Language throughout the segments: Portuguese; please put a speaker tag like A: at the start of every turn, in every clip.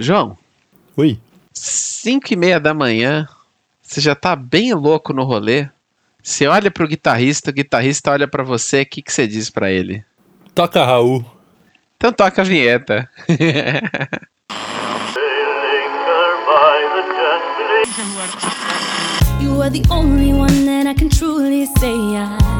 A: João.
B: Oi.
A: 5 e meia da manhã, você já tá bem louco no rolê. Você olha pro guitarrista, o guitarrista olha para você, o que, que você diz para ele?
B: Toca Raul.
A: Então toca a vinheta. You are the only one that I can truly say I.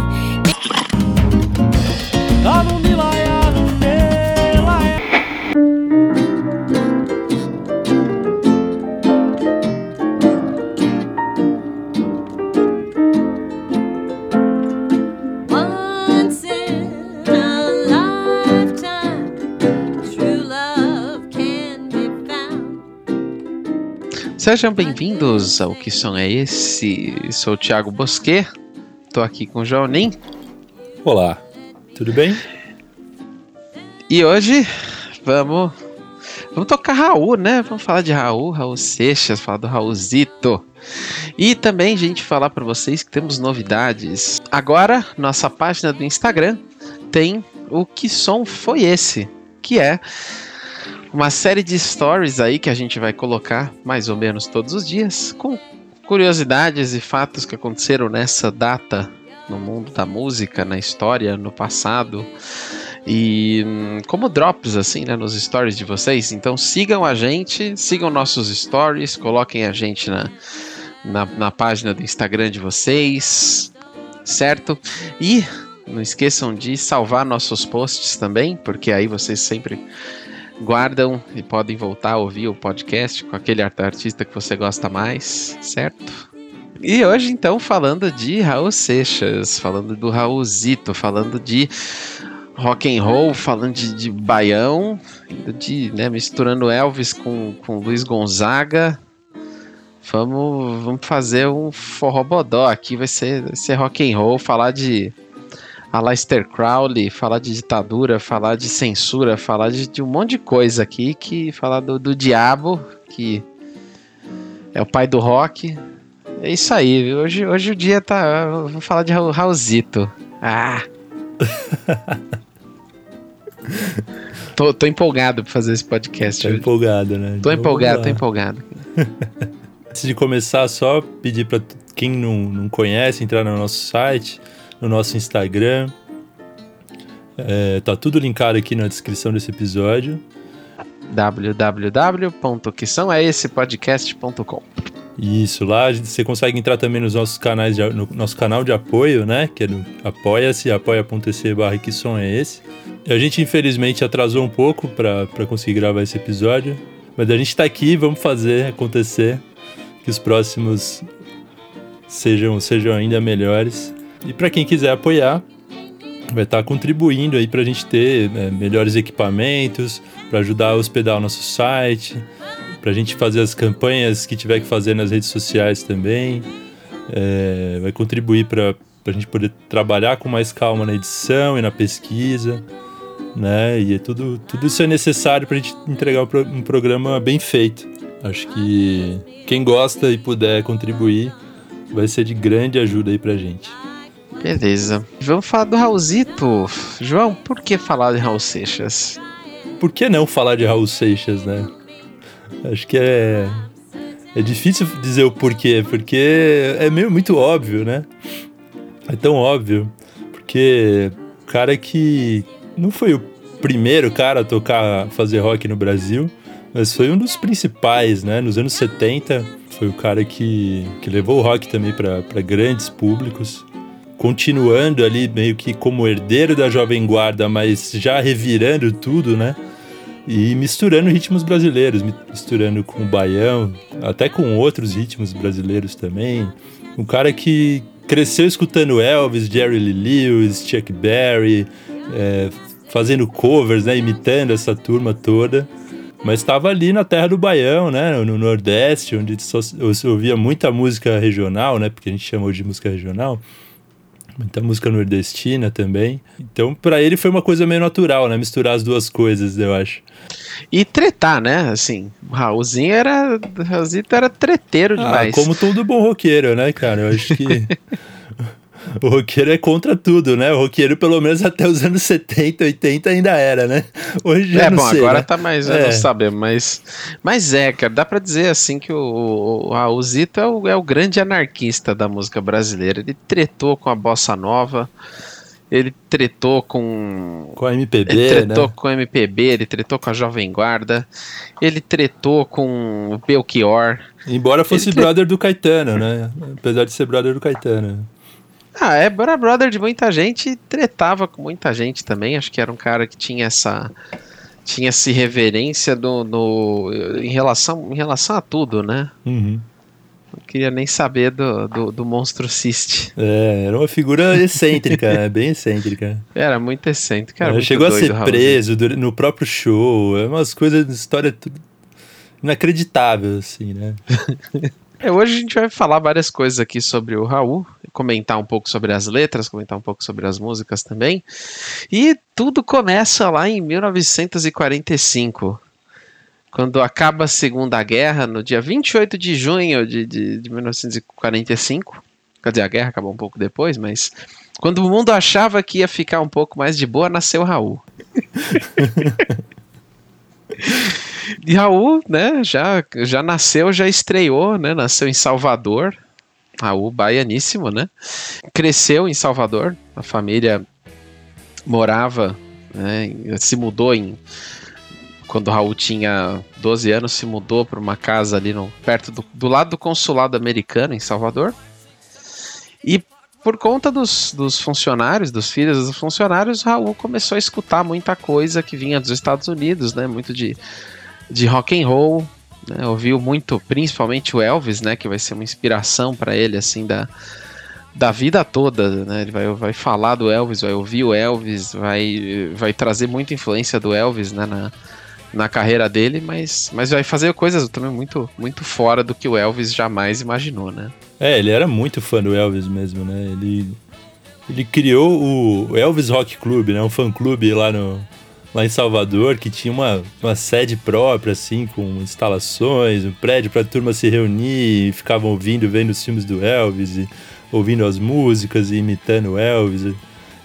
A: Sejam bem-vindos ao Que Som é Esse? Sou o Thiago Bosquet, tô aqui com o Joanim.
B: Olá, tudo bem?
A: E hoje vamos vamos tocar Raul, né? Vamos falar de Raul, Raul Seixas, falar do Raulzito. E também, gente, falar para vocês que temos novidades. Agora, nossa página do Instagram tem o Que Som Foi Esse? Que é uma série de stories aí que a gente vai colocar mais ou menos todos os dias, com curiosidades e fatos que aconteceram nessa data no mundo da música, na história, no passado. E hum, como drops assim, né, nos stories de vocês. Então sigam a gente, sigam nossos stories, coloquem a gente na, na, na página do Instagram de vocês, certo? E não esqueçam de salvar nossos posts também, porque aí vocês sempre guardam e podem voltar a ouvir o podcast com aquele artista que você gosta mais, certo? E hoje, então, falando de Raul Seixas, falando do Raulzito, falando de rock and roll, falando de, de baião, de, né, misturando Elvis com, com Luiz Gonzaga. Vamos, vamos fazer um forrobodó aqui, vai ser, vai ser rock and roll, falar de Aleister Crowley, falar de ditadura, falar de censura, falar de, de um monte de coisa aqui, que falar do, do, diabo, que é o pai do rock. É isso aí? Hoje, hoje o dia tá. Vou falar de Raulzito. Ah! tô, tô empolgado pra fazer esse podcast.
B: Tô hoje. empolgado, né?
A: Tô então, empolgado, tô empolgado.
B: Antes de começar, só pedir para quem não, não conhece entrar no nosso site no nosso Instagram. É, tá tudo linkado aqui na descrição desse episódio.
A: www.quesãoesepodcast.com
B: Isso, lá você consegue entrar também nos nossos canais, de, no nosso canal de apoio, né? Que é no apoia-se, apoia.se barra que som é esse. A gente infelizmente atrasou um pouco para conseguir gravar esse episódio, mas a gente tá aqui, vamos fazer acontecer, que os próximos sejam, sejam ainda melhores. E para quem quiser apoiar, vai estar tá contribuindo aí para a gente ter né, melhores equipamentos, para ajudar a hospedar o nosso site, para a gente fazer as campanhas que tiver que fazer nas redes sociais também. É, vai contribuir para a gente poder trabalhar com mais calma na edição e na pesquisa. Né? E é tudo, tudo isso é necessário para a gente entregar um programa bem feito. Acho que quem gosta e puder contribuir vai ser de grande ajuda aí para gente.
A: Beleza. Vamos falar do Raulzito. João, por que falar de Raul Seixas?
B: Por que não falar de Raul Seixas, né? Acho que é. É difícil dizer o porquê, porque é meio muito óbvio, né? É tão óbvio. Porque o cara que não foi o primeiro cara a tocar, fazer rock no Brasil, mas foi um dos principais, né? Nos anos 70, foi o cara que, que levou o rock também para grandes públicos continuando ali meio que como herdeiro da Jovem Guarda, mas já revirando tudo, né? E misturando ritmos brasileiros, misturando com o baião, até com outros ritmos brasileiros também. Um cara que cresceu escutando Elvis, Jerry Lee Lewis, Chuck Berry, é, fazendo covers, né, imitando essa turma toda. Mas estava ali na terra do Baião, né, no Nordeste, onde só, eu ouvia muita música regional, né, porque a gente chamou de música regional muita música nordestina também. Então, para ele foi uma coisa meio natural, né? Misturar as duas coisas, eu acho.
A: E tretar, né? Assim, o Raulzinho era. O Raulzinho era treteiro ah, demais.
B: Ah, como todo bom roqueiro, né, cara? Eu acho que. O roqueiro é contra tudo, né? O roqueiro, pelo menos até os anos 70, 80 ainda era, né?
A: Hoje já é, não bom, sei, agora né? tá mais, é. não sabemos, mas, mas é, cara, dá pra dizer assim que o, o Raulzito é o, é o grande anarquista da música brasileira. Ele tretou com a bossa nova, ele tretou com.
B: Com a MPB.
A: Ele tretou né? com a MPB, ele tretou com a Jovem Guarda, ele tretou com o Belchior.
B: Embora fosse brother do Caetano, né? Apesar de ser brother do Caetano.
A: Ah, é, era brother de muita gente e tretava com muita gente também. Acho que era um cara que tinha essa. Tinha essa reverência no, no, em, relação, em relação a tudo, né?
B: Uhum.
A: Não queria nem saber do, do, do Monstro Cist.
B: É, era uma figura excêntrica, né? bem excêntrica.
A: Era muito excêntrica. Era
B: é,
A: muito
B: chegou
A: doido,
B: a ser preso no próprio show. É umas coisas história inacreditável, assim, né?
A: é, hoje a gente vai falar várias coisas aqui sobre o Raul, comentar um pouco sobre as letras, comentar um pouco sobre as músicas também. E tudo começa lá em 1945 quando acaba a Segunda Guerra, no dia 28 de junho de, de, de 1945. Quer dizer, a guerra acabou um pouco depois, mas quando o mundo achava que ia ficar um pouco mais de boa, nasceu Raul. e Raul, né, já, já nasceu, já estreou, né, nasceu em Salvador. Raul, baianíssimo, né? Cresceu em Salvador, a família morava, né, se mudou em quando Raul tinha 12 anos, se mudou para uma casa ali no, perto do, do lado do consulado americano em Salvador. E por conta dos, dos funcionários, dos filhos dos funcionários, Raul começou a escutar muita coisa que vinha dos Estados Unidos, né? Muito de, de rock and roll, né? ouviu muito, principalmente o Elvis, né? Que vai ser uma inspiração para ele, assim, da, da vida toda, né? Ele vai, vai falar do Elvis, vai ouvir o Elvis, vai, vai trazer muita influência do Elvis, né? Na, na carreira dele, mas, mas vai fazer coisas também muito, muito fora do que o Elvis jamais imaginou, né?
B: É, ele era muito fã do Elvis mesmo, né? Ele, ele criou o Elvis Rock Club, né? Um fã-clube lá, no, lá em Salvador, que tinha uma, uma sede própria, assim, com instalações, um prédio para a turma se reunir, e ficavam ouvindo, vendo os filmes do Elvis, e ouvindo as músicas e imitando o Elvis, e,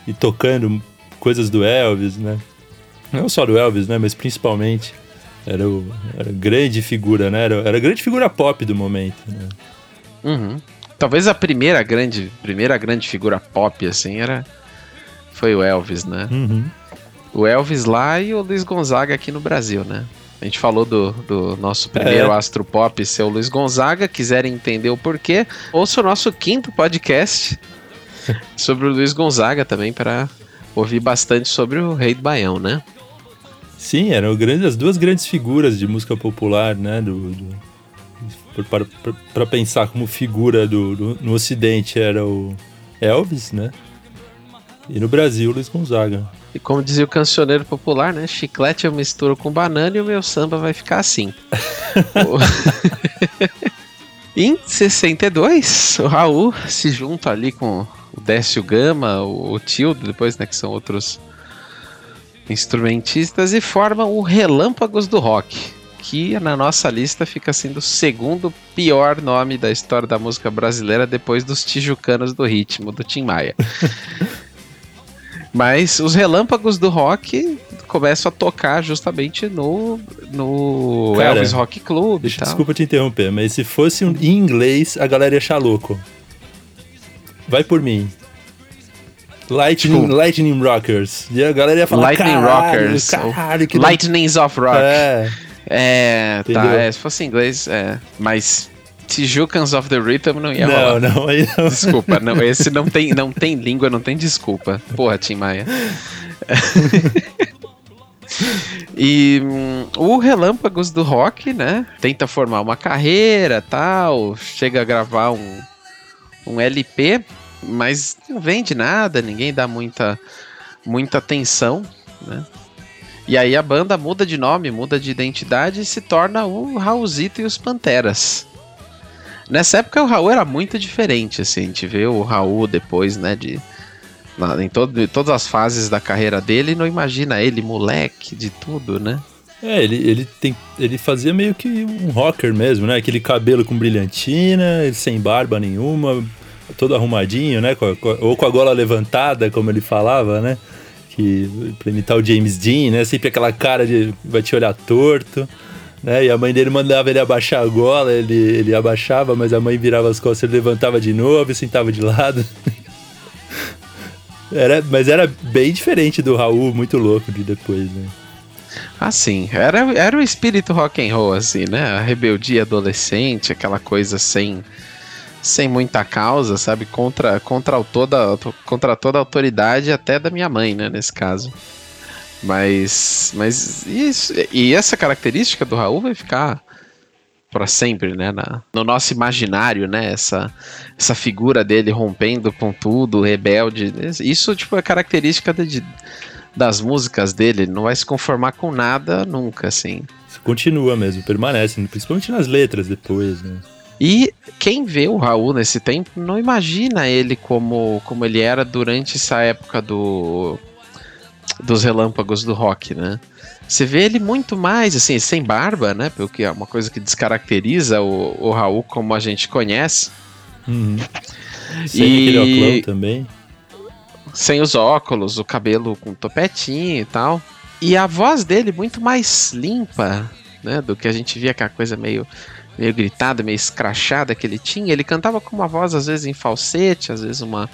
B: e tocando coisas do Elvis, né? não só do Elvis, né, mas principalmente era, o, era grande figura, né, era, era a grande figura pop do momento. Né?
A: Uhum. Talvez a primeira grande, primeira grande figura pop assim era foi o Elvis, né?
B: Uhum.
A: O Elvis lá e o Luiz Gonzaga aqui no Brasil, né? A gente falou do, do nosso primeiro é. astro pop ser o Luiz Gonzaga. Quiserem entender o porquê, ouça o nosso quinto podcast sobre o Luiz Gonzaga também para ouvir bastante sobre o Rei do Baião, né?
B: Sim, eram grandes, as duas grandes figuras de música popular, né? Do, do para pensar como figura do, do, no Ocidente era o Elvis, né? E no Brasil, Luiz Gonzaga.
A: E como dizia o cancioneiro popular, né? Chiclete eu misturo com banana e o meu samba vai ficar assim. em 62, o Raul se junta ali com o Décio Gama, o Tildo, depois, né? Que são outros instrumentistas e formam o Relâmpagos do Rock, que na nossa lista fica sendo o segundo pior nome da história da música brasileira depois dos Tijucanos do Ritmo, do Tim Maia. Mas os Relâmpagos do Rock começam a tocar justamente no, no Cara, Elvis Rock Club
B: deixa, Desculpa te interromper, mas se fosse um, em inglês, a galera ia achar louco. Vai por mim. Lightning, tipo, Lightning Rockers. E a galera ia falar,
A: Lightning caralho, Rockers. Caralho, Lightnings of Rock. É. É, tá, é, se fosse em inglês, é. Mas Tijucans of the Rhythm não ia
B: não,
A: rolar.
B: Não, aí não.
A: Desculpa, não, esse não tem, não tem língua, não tem desculpa. Porra, Tim Maia. e hum, o Relâmpagos do Rock, né? Tenta formar uma carreira tal, chega a gravar um, um LP mas não vende nada, ninguém dá muita, muita atenção, né? E aí a banda muda de nome, muda de identidade e se torna o Raulzito e os Panteras. Nessa época o Raul era muito diferente, assim, a gente vê o Raul depois, né, de na, em, todo, em todas as fases da carreira dele, não imagina ele moleque de tudo, né?
B: É, ele, ele, tem, ele fazia meio que um rocker mesmo, né? Aquele cabelo com brilhantina, sem barba nenhuma, todo arrumadinho, né? Com a, com a, ou com a gola levantada, como ele falava, né? Que, pra imitar o James Dean, né? Sempre aquela cara de vai te olhar torto. Né? E a mãe dele mandava ele abaixar a gola, ele, ele abaixava, mas a mãe virava as costas, ele levantava de novo e sentava de lado. era, mas era bem diferente do Raul, muito louco de depois, né?
A: Assim, era, era o espírito rock and roll, assim, né? A rebeldia adolescente, aquela coisa sem, sem muita causa, sabe? Contra, contra, toda, contra toda a autoridade, até da minha mãe, né? Nesse caso. Mas, mas isso, e essa característica do Raul vai ficar para sempre, né? Na, no nosso imaginário, né? Essa, essa figura dele rompendo com tudo, rebelde. Isso, tipo, é característica de, das músicas dele. Ele não vai se conformar com nada nunca, assim.
B: Isso continua mesmo, permanece, principalmente nas letras depois, né?
A: E quem vê o Raul nesse tempo não imagina ele como, como ele era durante essa época do dos relâmpagos do rock, né? Você vê ele muito mais, assim, sem barba, né? Porque é uma coisa que descaracteriza o, o Raul como a gente conhece.
B: Uhum. Sem e... aquele óculos também.
A: Sem os óculos, o cabelo com topetinho e tal. E a voz dele muito mais limpa, né? Do que a gente via aquela coisa meio, meio gritada, meio escrachada que ele tinha. Ele cantava com uma voz, às vezes, em falsete, às vezes uma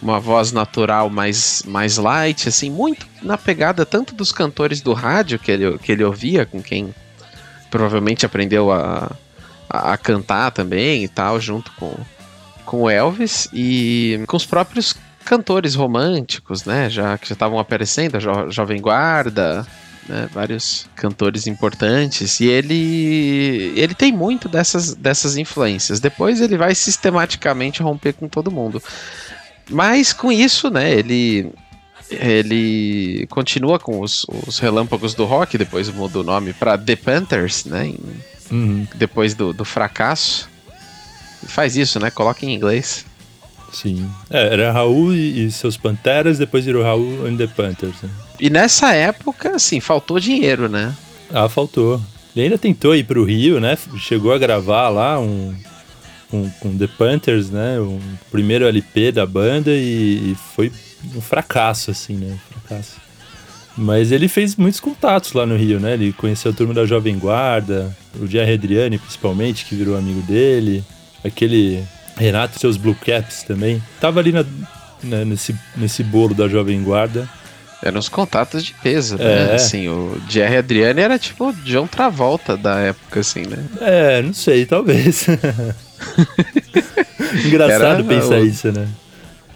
A: uma voz natural mais, mais light, assim, muito na pegada tanto dos cantores do rádio que ele, que ele ouvia, com quem provavelmente aprendeu a, a, cantar também e tal, junto com, com o Elvis, e com os próprios cantores românticos, né, já que já estavam aparecendo, a jo, Jovem Guarda, né, vários cantores importantes, e ele ele tem muito dessas, dessas influências. Depois ele vai sistematicamente romper com todo mundo. Mas com isso, né, ele ele continua com os, os relâmpagos do rock, depois muda o nome para The Panthers, né? Em, uhum. Depois do, do fracasso. faz isso, né? Coloca em inglês.
B: Sim. É, era Raul e, e, seus Panteras, depois virou Raul and the Panthers. Né?
A: E nessa época, assim, faltou dinheiro, né?
B: Ah, faltou. Ele ainda tentou ir pro Rio, né? Chegou a gravar lá um, com, com The Panthers, né? O primeiro LP da banda e, e foi um fracasso, assim, né? fracasso. Mas ele fez muitos contatos lá no Rio, né? Ele conheceu a turma da Jovem Guarda, o Jerry Adriani, principalmente, que virou amigo dele, aquele Renato e seus Blue Caps também. Tava ali na, né, nesse, nesse bolo da Jovem Guarda.
A: Eram os contatos de peso, né? É. Assim, o Jerry Adriani era tipo o John Travolta da época, assim, né?
B: É, não sei, talvez. Engraçado era, pensar o... isso, né?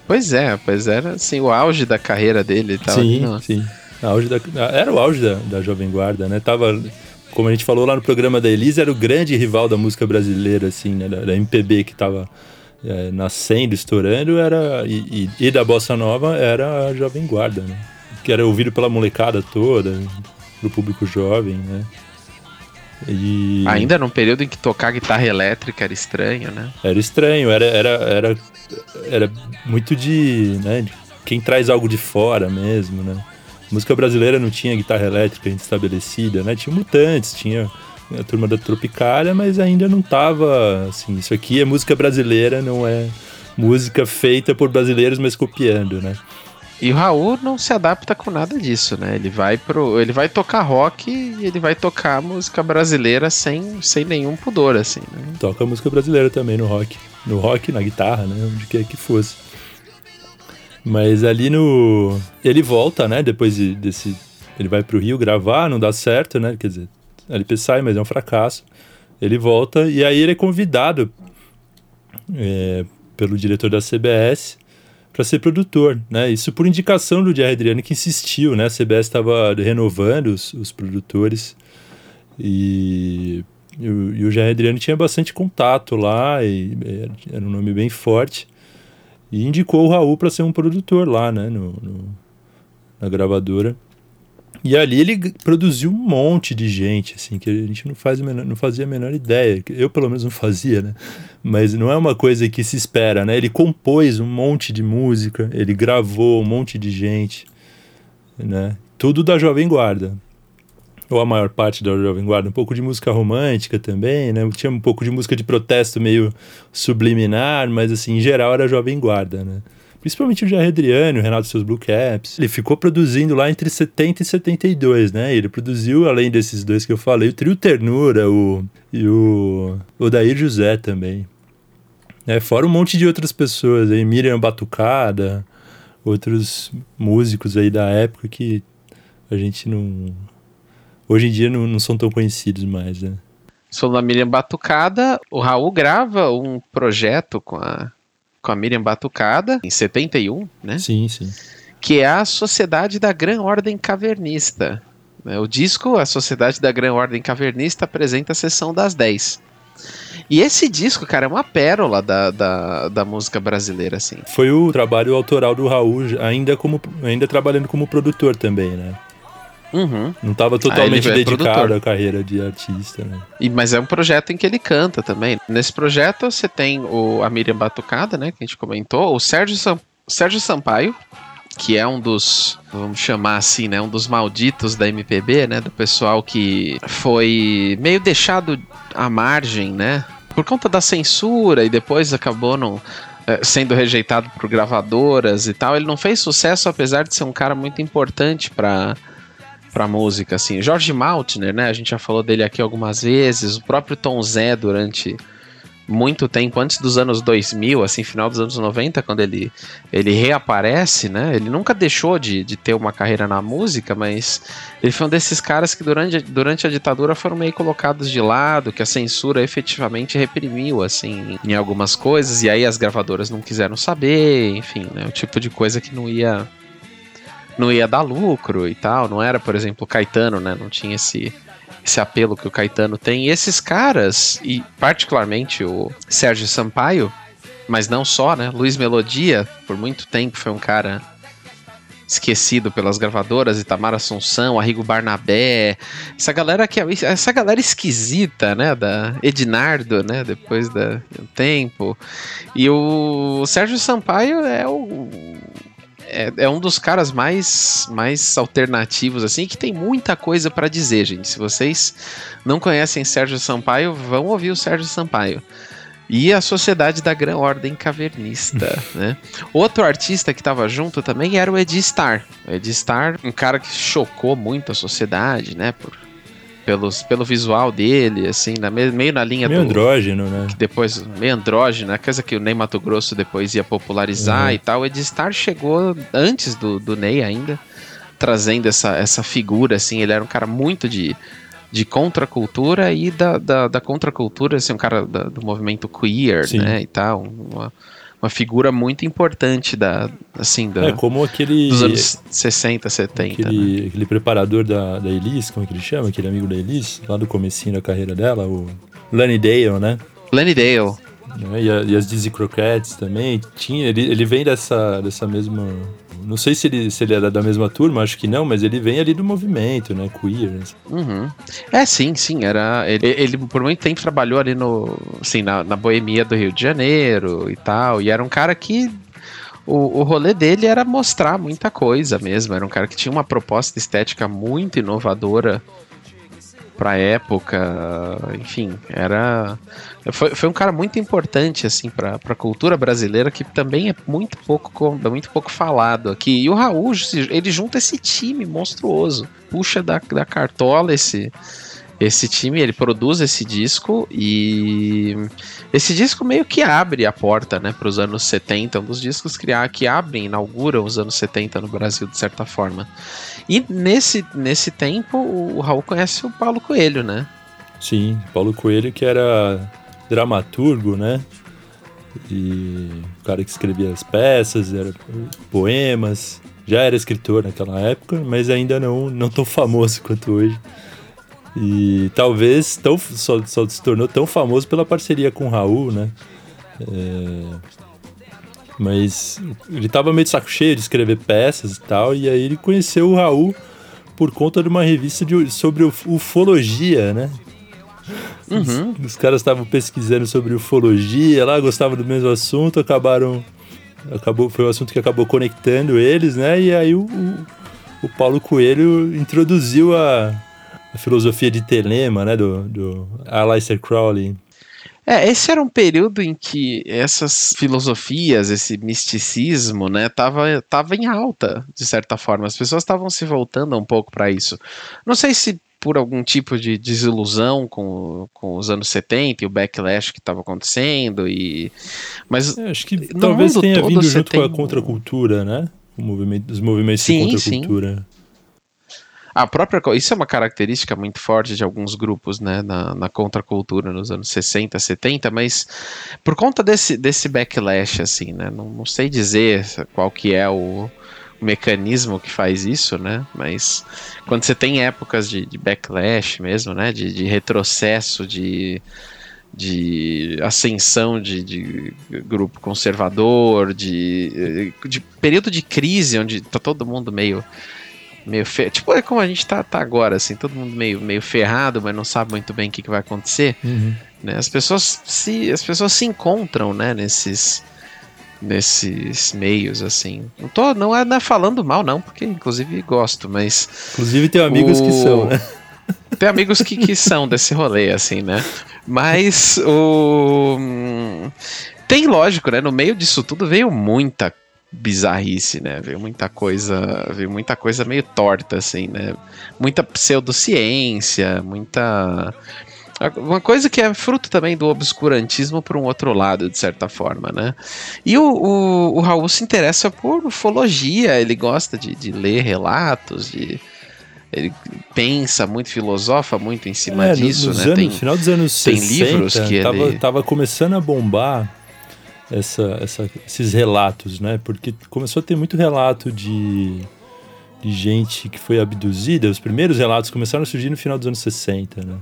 A: Pois é, pois era assim, o auge da carreira dele e tal.
B: Sim, sim. Auge da, era o auge da, da Jovem Guarda, né? Tava, como a gente falou lá no programa da Elisa, era o grande rival da música brasileira, assim, né? Da, da MPB que tava é, nascendo, estourando, era e, e, e, da Bossa Nova era a Jovem Guarda, né? Que era ouvido pela molecada toda, pro público jovem, né?
A: E... Ainda num período em que tocar guitarra elétrica era estranho, né?
B: Era estranho, era, era, era, era muito de, né, de quem traz algo de fora mesmo, né? A música brasileira não tinha guitarra elétrica estabelecida, né? Tinha Mutantes, tinha a turma da Tropicália, mas ainda não tava assim, isso aqui é música brasileira, não é música feita por brasileiros, mas copiando, né?
A: E o Raul não se adapta com nada disso, né? Ele vai pro, ele vai tocar rock e ele vai tocar música brasileira sem, sem nenhum pudor, assim. Né?
B: Toca música brasileira também no rock, no rock, na guitarra, né? Onde quer que fosse. Mas ali no, ele volta, né? Depois de, desse, ele vai pro Rio gravar, não dá certo, né? Quer dizer, a LP sai, mas é um fracasso. Ele volta e aí ele é convidado é, pelo diretor da CBS para ser produtor, né? Isso por indicação do Jerry Adriano que insistiu, né? A CBS estava renovando os, os, produtores e, e, o, e o Jerry Adriano tinha bastante contato lá e era um nome bem forte e indicou o Raul para ser um produtor lá, né? No, no, na gravadora. E ali ele produziu um monte de gente, assim, que a gente não, faz menor, não fazia a menor ideia. Eu, pelo menos, não fazia, né? Mas não é uma coisa que se espera, né? Ele compôs um monte de música, ele gravou um monte de gente, né? Tudo da Jovem Guarda. ou a maior parte da Jovem Guarda, um pouco de música romântica também, né? Tinha um pouco de música de protesto meio subliminar, mas assim, em geral era Jovem Guarda, né? Principalmente o Jair Adriano, o Renato seus Blue Caps. Ele ficou produzindo lá entre 70 e 72, né? Ele produziu, além desses dois que eu falei, o Trio Ternura o, e o Odair José também. É, fora um monte de outras pessoas aí, Miriam Batucada, outros músicos aí da época que a gente não. Hoje em dia não, não são tão conhecidos mais, né?
A: Sou da Miriam Batucada, o Raul grava um projeto com a, com a Miriam Batucada em 71, né?
B: Sim, sim.
A: Que é a Sociedade da Gran Ordem Cavernista. Né? O disco, a Sociedade da Gran Ordem Cavernista, apresenta a sessão das 10. E esse disco, cara, é uma pérola da, da, da, música brasileira, assim.
B: Foi o trabalho autoral do Raul, ainda, como, ainda trabalhando como produtor também, né?
A: Uhum.
B: Não estava totalmente é dedicado à carreira de artista, né?
A: E, mas é um projeto em que ele canta também. Nesse projeto você tem o, a Miriam Batucada, né, que a gente comentou, o Sérgio, Sam, Sérgio Sampaio, que é um dos, vamos chamar assim, né, um dos malditos da MPB, né, do pessoal que foi meio deixado à margem, né, por conta da censura e depois acabou não eh, sendo rejeitado por gravadoras e tal. Ele não fez sucesso apesar de ser um cara muito importante para para música assim. Jorge Maltner, né, a gente já falou dele aqui algumas vezes, o próprio Tom Zé durante muito tempo antes dos anos 2000, assim, final dos anos 90, quando ele, ele reaparece, né? Ele nunca deixou de, de ter uma carreira na música, mas ele foi um desses caras que durante, durante a ditadura foram meio colocados de lado, que a censura efetivamente reprimiu, assim, em algumas coisas, e aí as gravadoras não quiseram saber, enfim, né? O tipo de coisa que não ia não ia dar lucro e tal, não era, por exemplo, o Caetano, né? Não tinha esse esse apelo que o Caetano tem. E esses caras, e particularmente o Sérgio Sampaio, mas não só, né? Luiz Melodia, por muito tempo foi um cara esquecido pelas gravadoras, Itamar Assunção, Arrigo Barnabé, essa galera que é, essa galera esquisita, né, da Ednardo, né, depois do tempo. E o Sérgio Sampaio é o é, é, um dos caras mais, mais alternativos, assim, que tem muita coisa para dizer, gente. Se vocês não conhecem Sérgio Sampaio, vão ouvir o Sérgio Sampaio. E a Sociedade da Gran Ordem Cavernista, né? Outro artista que estava junto também era o Edi Star. O Edi Star, um cara que chocou muito a sociedade, né? Por pelos, pelo visual dele, assim, na, meio na linha
B: meio do. andrógeno, né?
A: Depois, meio andrógeno, a coisa que o Ney Mato Grosso depois ia popularizar uhum. e tal. O Edstar chegou antes do, do Ney ainda, trazendo essa, essa figura, assim. Ele era um cara muito de, de contracultura e da, da, da contracultura, assim, um cara da, do movimento queer, Sim. né? E tal. Uma, uma figura muito importante da, assim, da,
B: é, como aquele,
A: dos anos 60, 70.
B: Aquele, né? aquele preparador da, da Elise, como é que ele chama? Aquele amigo da Elise, lá do comecinho da carreira dela, o Lenny Dale, né?
A: Lenny Dale.
B: É, e, a, e, as Dizzy Croquettes também. Tinha, ele, ele vem dessa, dessa mesma não sei se ele, se ele era da mesma turma, acho que não, mas ele vem ali do movimento, né? Queer. Assim.
A: Uhum. É, sim, sim. Era, ele, ele por muito tempo trabalhou ali no, assim, na, na boemia do Rio de Janeiro e tal. E era um cara que o, o rolê dele era mostrar muita coisa mesmo. Era um cara que tinha uma proposta estética muito inovadora pra época, enfim, era foi, foi um cara muito importante assim para a cultura brasileira que também é muito pouco muito pouco falado aqui. E o Raul, ele junta esse time monstruoso, puxa da, da cartola esse esse time, ele produz esse disco e esse disco meio que abre a porta, né, para os anos 70, um dos discos que abrem, inauguram os anos 70 no Brasil de certa forma. E nesse, nesse tempo, o Raul conhece o Paulo Coelho, né?
B: Sim, Paulo Coelho que era dramaturgo, né? E o cara que escrevia as peças, era poemas, já era escritor naquela época, mas ainda não, não tão famoso quanto hoje. E talvez tão, só, só se tornou tão famoso pela parceria com o Raul, né? É, mas ele tava meio de saco cheio de escrever peças e tal, e aí ele conheceu o Raul por conta de uma revista de, sobre ufologia, né?
A: Uhum.
B: Os, os caras estavam pesquisando sobre ufologia lá, gostavam do mesmo assunto, acabaram. Acabou, foi o um assunto que acabou conectando eles, né? E aí o, o, o Paulo Coelho introduziu a, a filosofia de Telema, né, do, do Aleister Crowley.
A: É, esse era um período em que essas filosofias, esse misticismo, né, tava, tava em alta, de certa forma. As pessoas estavam se voltando um pouco para isso. Não sei se por algum tipo de desilusão com, com os anos 70 e o backlash que estava acontecendo e mas
B: é, acho que talvez tenha vindo junto tem... com a contracultura, né? Movimento, os movimentos sim, de contracultura. Sim.
A: A própria isso é uma característica muito forte de alguns grupos, né, na, na contracultura nos anos 60, 70, mas por conta desse, desse backlash, assim, né, não, não sei dizer qual que é o, mecanismo que faz isso, né? Mas quando você tem épocas de, de backlash mesmo, né? De, de retrocesso, de, de ascensão de, de, grupo conservador, de, de período de crise onde tá todo mundo meio meio fe... tipo é como a gente tá, tá agora assim, todo mundo meio, meio ferrado, mas não sabe muito bem o que, que vai acontecer. Uhum. Né? As pessoas se as pessoas se encontram, né, nesses nesses meios, assim. Não tô, não é, não é falando mal, não, porque inclusive gosto, mas.
B: Inclusive tem amigos o... que são, né?
A: Tem amigos que, que são desse rolê, assim, né? Mas o. Tem lógico, né? No meio disso tudo veio muita bizarrice, né? Veio muita coisa, veio muita coisa meio torta, assim, né? Muita pseudociência, muita uma coisa que é fruto também do obscurantismo por um outro lado, de certa forma, né? E o, o, o Raul se interessa por ufologia, ele gosta de, de ler relatos, de ele pensa muito, filosofa muito em cima é, disso,
B: no,
A: né?
B: Anos, tem, final dos anos tem 60, livros que tava, ele... tava começando a bombar essa, essa, esses relatos, né? Porque começou a ter muito relato de, de gente que foi abduzida. Os primeiros relatos começaram a surgir no final dos anos 60, né?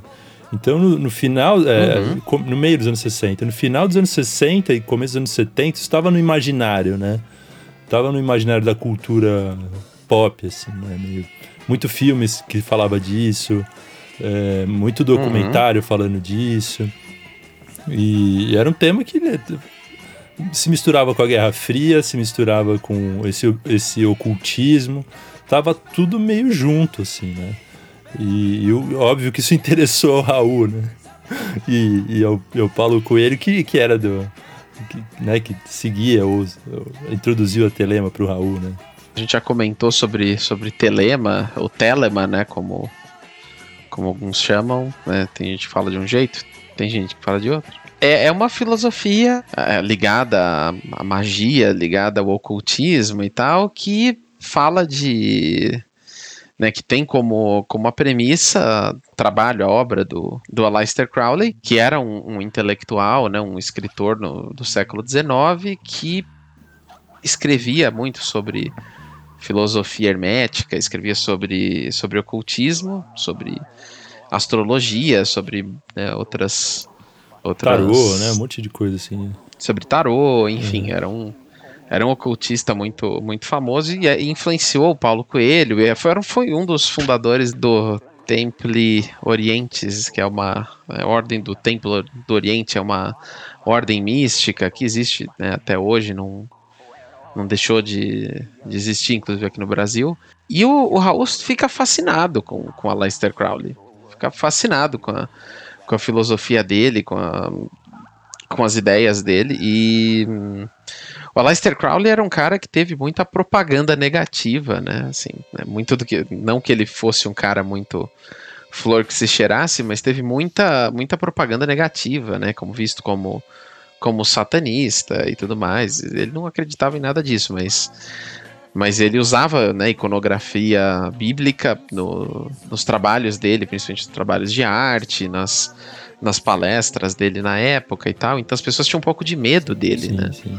B: Então, no, no final, é, uhum. no meio dos anos 60, no final dos anos 60 e começo dos anos 70, estava no imaginário, né? Estava no imaginário da cultura pop, assim, né? Meio, muito filmes que falava disso, é, muito documentário uhum. falando disso. E, e, era um tema que né, se misturava com a Guerra Fria, se misturava com esse, esse ocultismo. Tava tudo meio junto, assim, né? E, e óbvio que isso interessou ao Raul, né? E, e ao, ao Paulo Coelho, que, que era do. Que, né, que seguia, ou, introduziu a Telema para o Raul, né?
A: A gente já comentou sobre, sobre Telema, ou Telema, né? Como, como alguns chamam. Né? Tem gente que fala de um jeito, tem gente que fala de outro. É, é uma filosofia é, ligada à, magia, ligada ao ocultismo e tal, que fala de né, que tem como, como a premissa o trabalho, a obra do, do Aleister Crowley, que era um, um intelectual, né, um escritor no, do século XIX, que escrevia muito sobre filosofia hermética, escrevia sobre, sobre ocultismo, sobre astrologia, sobre né, outras, outras...
B: Tarô, né? Um monte de coisa assim.
A: Sobre tarô, enfim, é. era um era um ocultista muito, muito famoso e, e influenciou o Paulo Coelho. E foi, foi um dos fundadores do Temple Orientes, que é uma é, ordem do Templo do Oriente, é uma ordem mística que existe né, até hoje, não, não deixou de, de existir, inclusive aqui no Brasil. E o, o Raul fica fascinado com, com a Lester Crowley, fica fascinado com a, com a filosofia dele, com, a, com as ideias dele, e o Aleister Crowley era um cara que teve muita propaganda negativa, né? Assim, né? muito do que não que ele fosse um cara muito flor que se cheirasse, mas teve muita muita propaganda negativa, né? Como visto como como satanista e tudo mais. Ele não acreditava em nada disso, mas mas ele usava né, iconografia bíblica no, nos trabalhos dele, principalmente nos trabalhos de arte, nas, nas palestras dele na época e tal. Então as pessoas tinham um pouco de medo dele, sim, né? Sim.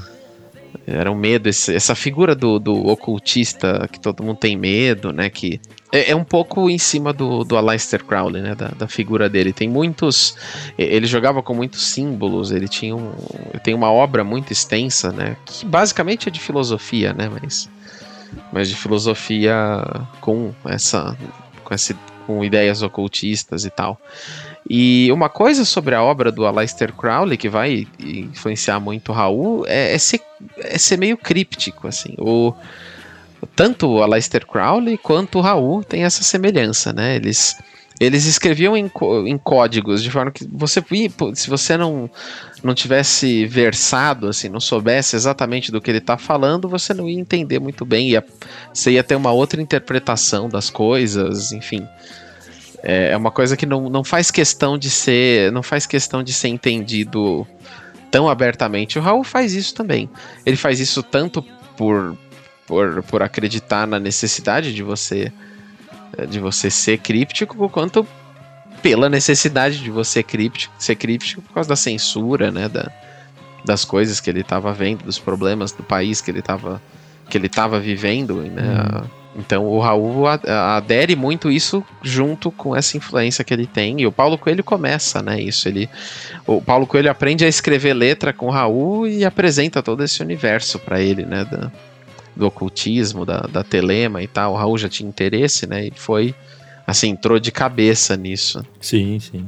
A: Era um medo, esse, essa figura do, do ocultista que todo mundo tem medo, né? Que é, é, um pouco em cima do, do Aleister Crowley, né? Da, da, figura dele. Tem muitos. Ele jogava com muitos símbolos, ele tinha um, tem uma obra muito extensa, né? Que basicamente é de filosofia, né? Mas, mas de filosofia com essa. com, esse, com ideias ocultistas e tal. E uma coisa sobre a obra do Aleister Crowley que vai influenciar muito o Raul é, é, ser, é ser meio críptico, assim. O, tanto o Aleister Crowley quanto o Raul têm essa semelhança, né? Eles eles escreviam em, em códigos, de forma que você, se você não, não tivesse versado, assim, não soubesse exatamente do que ele está falando, você não ia entender muito bem, ia, você ia ter uma outra interpretação das coisas, enfim. É, é uma coisa que não, não faz questão de ser, não faz questão de ser entendido tão abertamente. O Raul faz isso também. Ele faz isso tanto por, por, por acreditar na necessidade de você de você ser críptico, quanto pela necessidade de você críptico, ser críptico por causa da censura, né, da, das coisas que ele estava vendo, dos problemas do país que ele estava que ele estava vivendo, né? Uhum. Então o Raul adere muito isso junto com essa influência que ele tem. E o Paulo Coelho começa, né? Isso ele, o Paulo Coelho aprende a escrever letra com o Raul e apresenta todo esse universo para ele, né? Da, do ocultismo, da, da telema e tal. O Raul já tinha interesse, né? E foi, assim, entrou de cabeça nisso.
B: Sim, sim.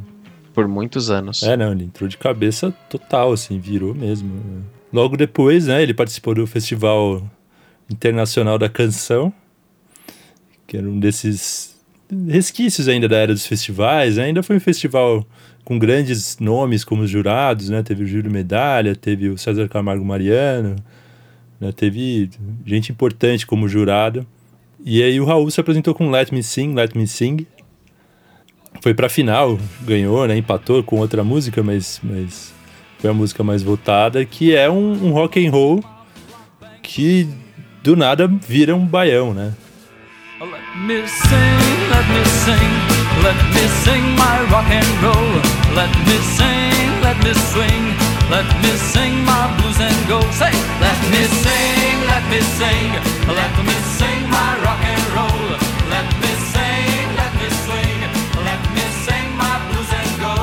A: Por muitos anos.
B: É, não, ele entrou de cabeça total, assim, virou mesmo. Logo depois, né, ele participou do Festival Internacional da Canção, que era um desses resquícios ainda da era dos festivais. Ainda foi um festival com grandes nomes como os jurados, né? Teve o Júlio Medalha, teve o César Camargo Mariano, né? Teve gente importante como jurado. E aí o Raul se apresentou com Let Me Sing, Let Me Sing. Foi pra final, ganhou, né? Empatou com outra música, mas, mas foi a música mais votada, que é um, um rock and roll que do nada vira um baião, né? Let me sing, let me sing, let me sing my rock and roll. Let me sing, let me swing. Let me sing my and go. Say, let me sing, let me sing, let me sing my rock and roll. Let me sing, let me swing, let me sing my blues and go.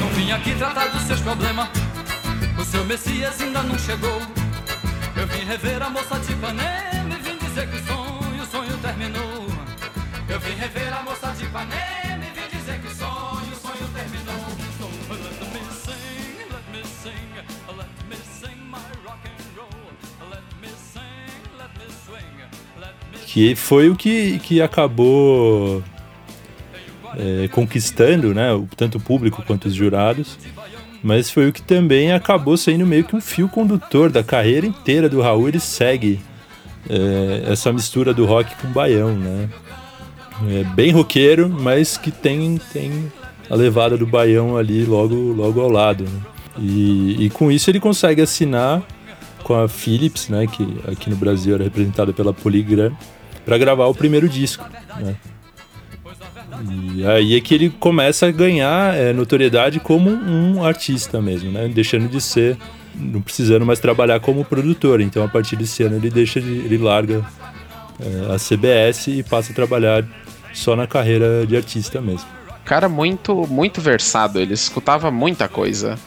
B: Não vim aqui tratar dos seus problemas, o seu Messias ainda não chegou. Eu vim rever a moça de Ipanema e vim dizer que o sonho, o sonho terminou. Eu vim rever a moça de Ipanema que foi o que, que acabou é, conquistando, né, tanto o público quanto os jurados, mas foi o que também acabou sendo meio que um fio condutor da carreira inteira do Raul. Ele segue é, essa mistura do rock com baião, né? É bem roqueiro, mas que tem, tem a levada do baião ali logo, logo ao lado. Né? E, e com isso ele consegue assinar com a Philips, né, que aqui no Brasil era representada pela Polygram, para gravar o primeiro disco, né? E aí é que ele começa a ganhar é, notoriedade como um artista mesmo, né? Deixando de ser, não precisando mais trabalhar como produtor. Então a partir desse ano ele deixa de, ele larga é, a CBS e passa a trabalhar só na carreira de artista mesmo.
A: Cara muito muito versado, ele escutava muita coisa.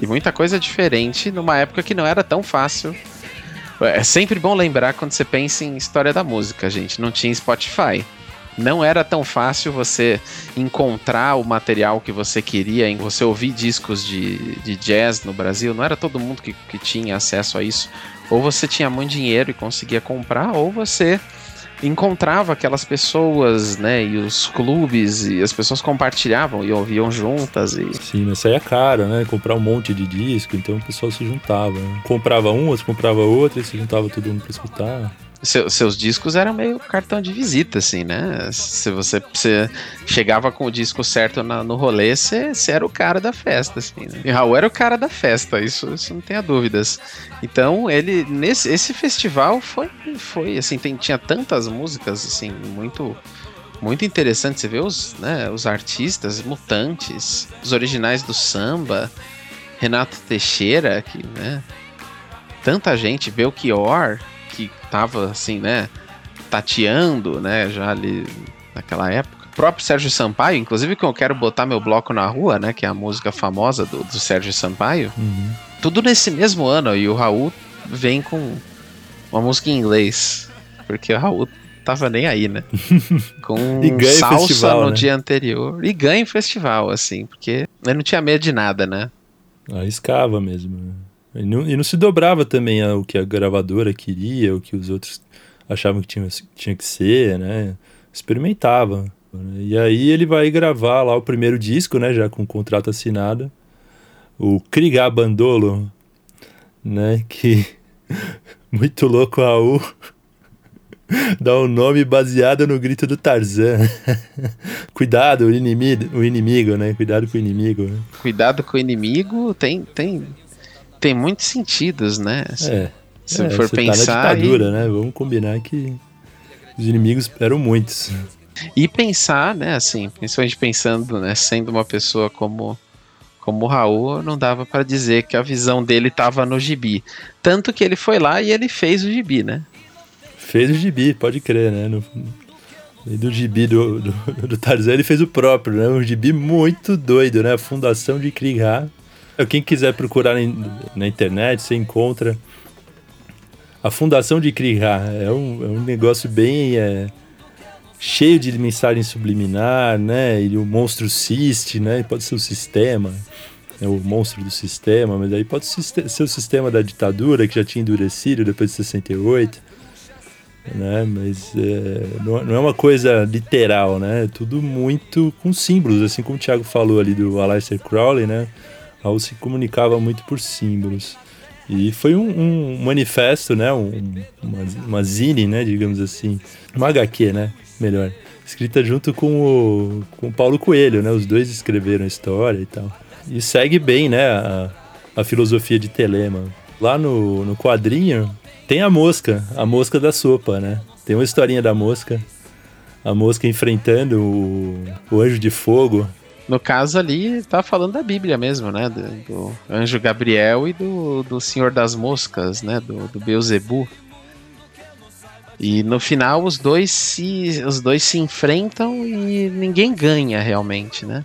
A: E muita coisa diferente numa época que não era tão fácil é sempre bom lembrar quando você pensa em história da música, gente. Não tinha Spotify. Não era tão fácil você encontrar o material que você queria, você ouvir discos de, de jazz no Brasil. Não era todo mundo que, que tinha acesso a isso. Ou você tinha muito dinheiro e conseguia comprar, ou você encontrava aquelas pessoas, né, e os clubes, e as pessoas compartilhavam e ouviam juntas. E...
B: Sim, mas aí é caro, né? Comprar um monte de disco, então o pessoal se juntava. Né? Comprava um, outro comprava outro, e se juntava todo mundo pra escutar.
A: Seu, seus discos eram meio cartão de visita, assim, né? Se você, você chegava com o disco certo na, no rolê, você, você, era o cara da festa, assim. Né? E Raul era o cara da festa, isso, isso não tenha dúvidas. Então, ele nesse esse festival foi, foi assim, tem, tinha tantas músicas, assim, muito muito interessante. Você vê os, né, os artistas, mutantes, os originais do samba, Renato Teixeira, que, né? Tanta gente, Belchior tava assim, né, tateando, né, já ali naquela época. O próprio Sérgio Sampaio, inclusive que eu quero botar meu bloco na rua, né, que é a música famosa do, do Sérgio Sampaio. Uhum. Tudo nesse mesmo ano e o Raul vem com uma música em inglês, porque o Raul tava nem aí, né? Com salsa festival, no né? dia anterior e ganha o festival, assim, porque ele não tinha medo de nada, né?
B: Arriscava mesmo. E não, e não se dobrava também ao que a gravadora queria, o que os outros achavam que tinha, tinha que ser, né? Experimentava. E aí ele vai gravar lá o primeiro disco, né, já com o contrato assinado, o Krigá Bandolo, né, que muito louco Raul dá um nome baseado no grito do Tarzan. Cuidado, o inimigo, o inimigo, né? Cuidado com o inimigo. Né?
A: Cuidado com o inimigo tem tem tem muitos sentidos, né?
B: Assim, é. Se é, for pensar, tá na ditadura, e... né? Vamos combinar que os inimigos eram muitos.
A: E pensar, né, assim, principalmente pensando, né, sendo uma pessoa como como o Raul, não dava para dizer que a visão dele estava no gibi. Tanto que ele foi lá e ele fez o gibi, né?
B: Fez o gibi, pode crer, né? No, do gibi do, do, do, Tarzan, ele fez o próprio, né? Um gibi muito doido, né? A Fundação de Krigar. Quem quiser procurar na internet, você encontra. A Fundação de Krigar é um, é um negócio bem. É, cheio de mensagem subliminar, né? E o monstro Sist, né? Pode ser o sistema, é o monstro do sistema, mas aí pode ser o sistema da ditadura que já tinha endurecido depois de 68, né? Mas é, não, não, é uma coisa literal, né? É tudo muito com símbolos, assim como o Thiago falou ali do Aleister Crowley, né? Raul se comunicava muito por símbolos. E foi um, um manifesto, né? Um, uma, uma zine, né? Digamos assim. Uma HQ, né? melhor. Escrita junto com o, com o Paulo Coelho, né? Os dois escreveram a história e tal. E segue bem, né? A, a filosofia de Telema. Lá no, no quadrinho tem a mosca, a mosca da sopa, né? Tem uma historinha da mosca. A mosca enfrentando o, o anjo de fogo.
A: No caso ali, tá falando da Bíblia mesmo, né? Do, do anjo Gabriel e do, do Senhor das Moscas, né? Do, do Beuzebu. E no final os dois se os dois se enfrentam e ninguém ganha realmente, né?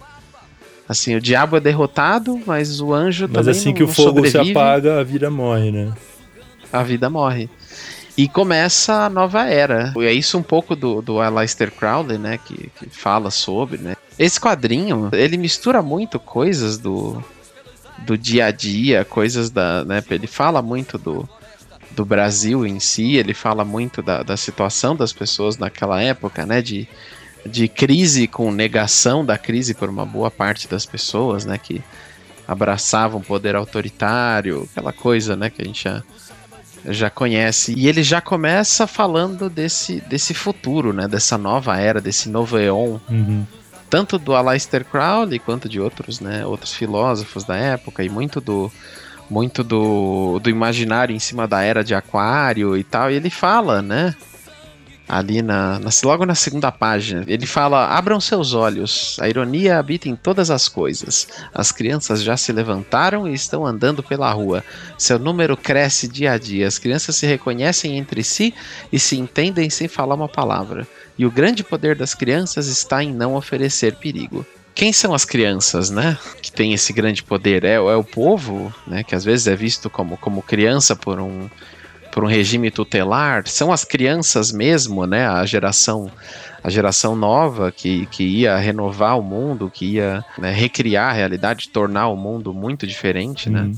A: Assim, o diabo é derrotado, mas o anjo mas também
B: Mas assim que o fogo sobrevive. se apaga, a vida morre, né?
A: A vida morre. E começa a nova era. E é isso um pouco do, do Aleister Crowley, né? Que, que fala sobre, né? Esse quadrinho, ele mistura muito coisas do, do dia a dia, coisas da. Né? Ele fala muito do, do Brasil em si, ele fala muito da, da situação das pessoas naquela época, né? De, de crise com negação da crise por uma boa parte das pessoas, né? Que abraçavam poder autoritário, aquela coisa, né? Que a gente já, já conhece. E ele já começa falando desse, desse futuro, né? Dessa nova era, desse novo eon. Uhum. Tanto do Aleister Crowley quanto de outros, né? Outros filósofos da época e muito do muito do, do imaginário em cima da era de Aquário e tal. E ele fala, né? Ali na, na, logo na segunda página, ele fala: abram seus olhos, a ironia habita em todas as coisas. As crianças já se levantaram e estão andando pela rua. Seu número cresce dia a dia. As crianças se reconhecem entre si e se entendem sem falar uma palavra. E o grande poder das crianças está em não oferecer perigo quem são as crianças, né? Que tem esse grande poder? É, é o povo, né? Que às vezes é visto como, como criança por um, por um regime tutelar. São as crianças mesmo, né? A geração a geração nova que, que ia renovar o mundo, que ia né, recriar a realidade, tornar o mundo muito diferente, né? Uhum.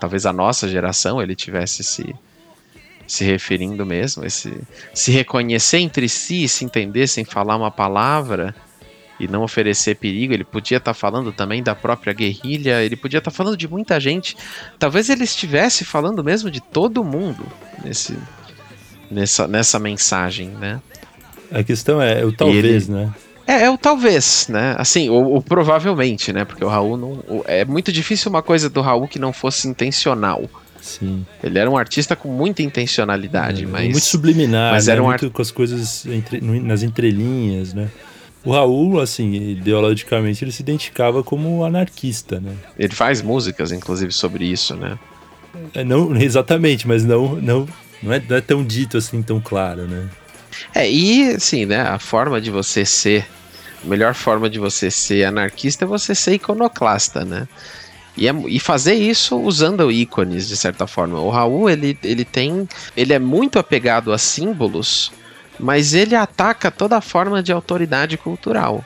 A: Talvez a nossa geração ele tivesse se se referindo mesmo, esse, se reconhecer entre si, se entender sem falar uma palavra e não oferecer perigo. Ele podia estar tá falando também da própria guerrilha, ele podia estar tá falando de muita gente. Talvez ele estivesse falando mesmo de todo mundo nesse, nessa, nessa mensagem, né?
B: A questão é o talvez, ele... né?
A: É, é, o talvez, né? Assim, o, o, provavelmente, né? Porque o Raul não. É muito difícil uma coisa do Raul que não fosse intencional.
B: Sim.
A: Ele era um artista com muita intencionalidade, é, mas.
B: Muito subliminar, mas né? era um muito art... com as coisas entre, nas entrelinhas, né? O Raul, assim, ideologicamente, ele se identificava como anarquista, né?
A: Ele faz músicas, inclusive, sobre isso, né?
B: É, não, exatamente, mas não, não, não, é, não é tão dito assim, tão claro, né?
A: É, e assim, né, a forma de você ser, a melhor forma de você ser anarquista é você ser iconoclasta, né? E, é, e, fazer isso usando ícones, de certa forma. O Raul, ele, ele tem. Ele é muito apegado a símbolos mas ele ataca toda forma de autoridade cultural.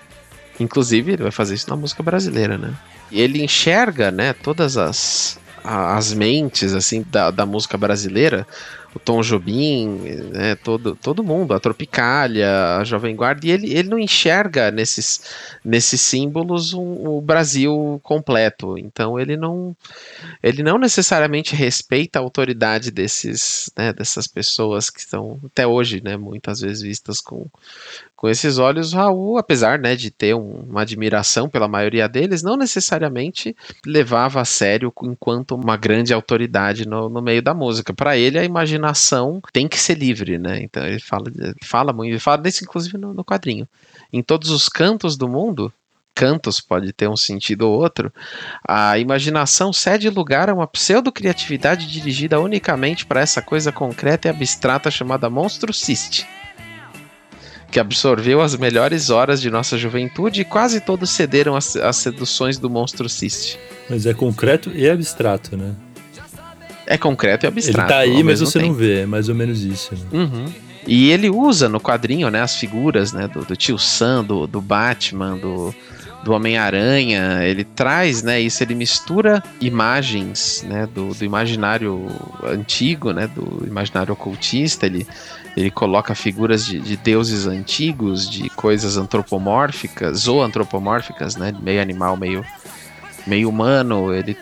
A: Inclusive, ele vai fazer isso na música brasileira, né? E ele enxerga, né, todas as, as mentes, assim, da, da música brasileira. O Tom Jobim, né, todo, todo mundo, a Tropicália, a Jovem Guarda, e ele, ele não enxerga nesses, nesses símbolos um, o Brasil completo. Então ele não, ele não necessariamente respeita a autoridade desses, né, dessas pessoas que estão até hoje, né, muitas vezes vistas com, com esses olhos. Raul, apesar né, de ter um, uma admiração pela maioria deles, não necessariamente levava a sério enquanto uma grande autoridade no, no meio da música. Para ele, a imaginação tem que ser livre, né? Então ele fala, fala muito, ele fala disso inclusive no, no quadrinho. Em todos os cantos do mundo, cantos pode ter um sentido ou outro, a imaginação cede lugar a uma pseudo-criatividade dirigida unicamente para essa coisa concreta e abstrata chamada monstrociste que absorveu as melhores horas de nossa juventude e quase todos cederam às seduções do monstro ciste.
B: Mas é concreto e abstrato, né?
A: É concreto e abstrato.
B: Ele tá aí, mas você tempo. não vê, é mais ou menos isso. Né?
A: Uhum. E ele usa no quadrinho, né, as figuras, né, do, do tio Sam, do, do Batman, do, do Homem-Aranha, ele traz, né, isso, ele mistura imagens, né, do, do imaginário antigo, né, do imaginário ocultista, ele ele coloca figuras de, de, deuses antigos, de coisas antropomórficas ou antropomórficas, né? Meio animal, meio, meio humano. Ele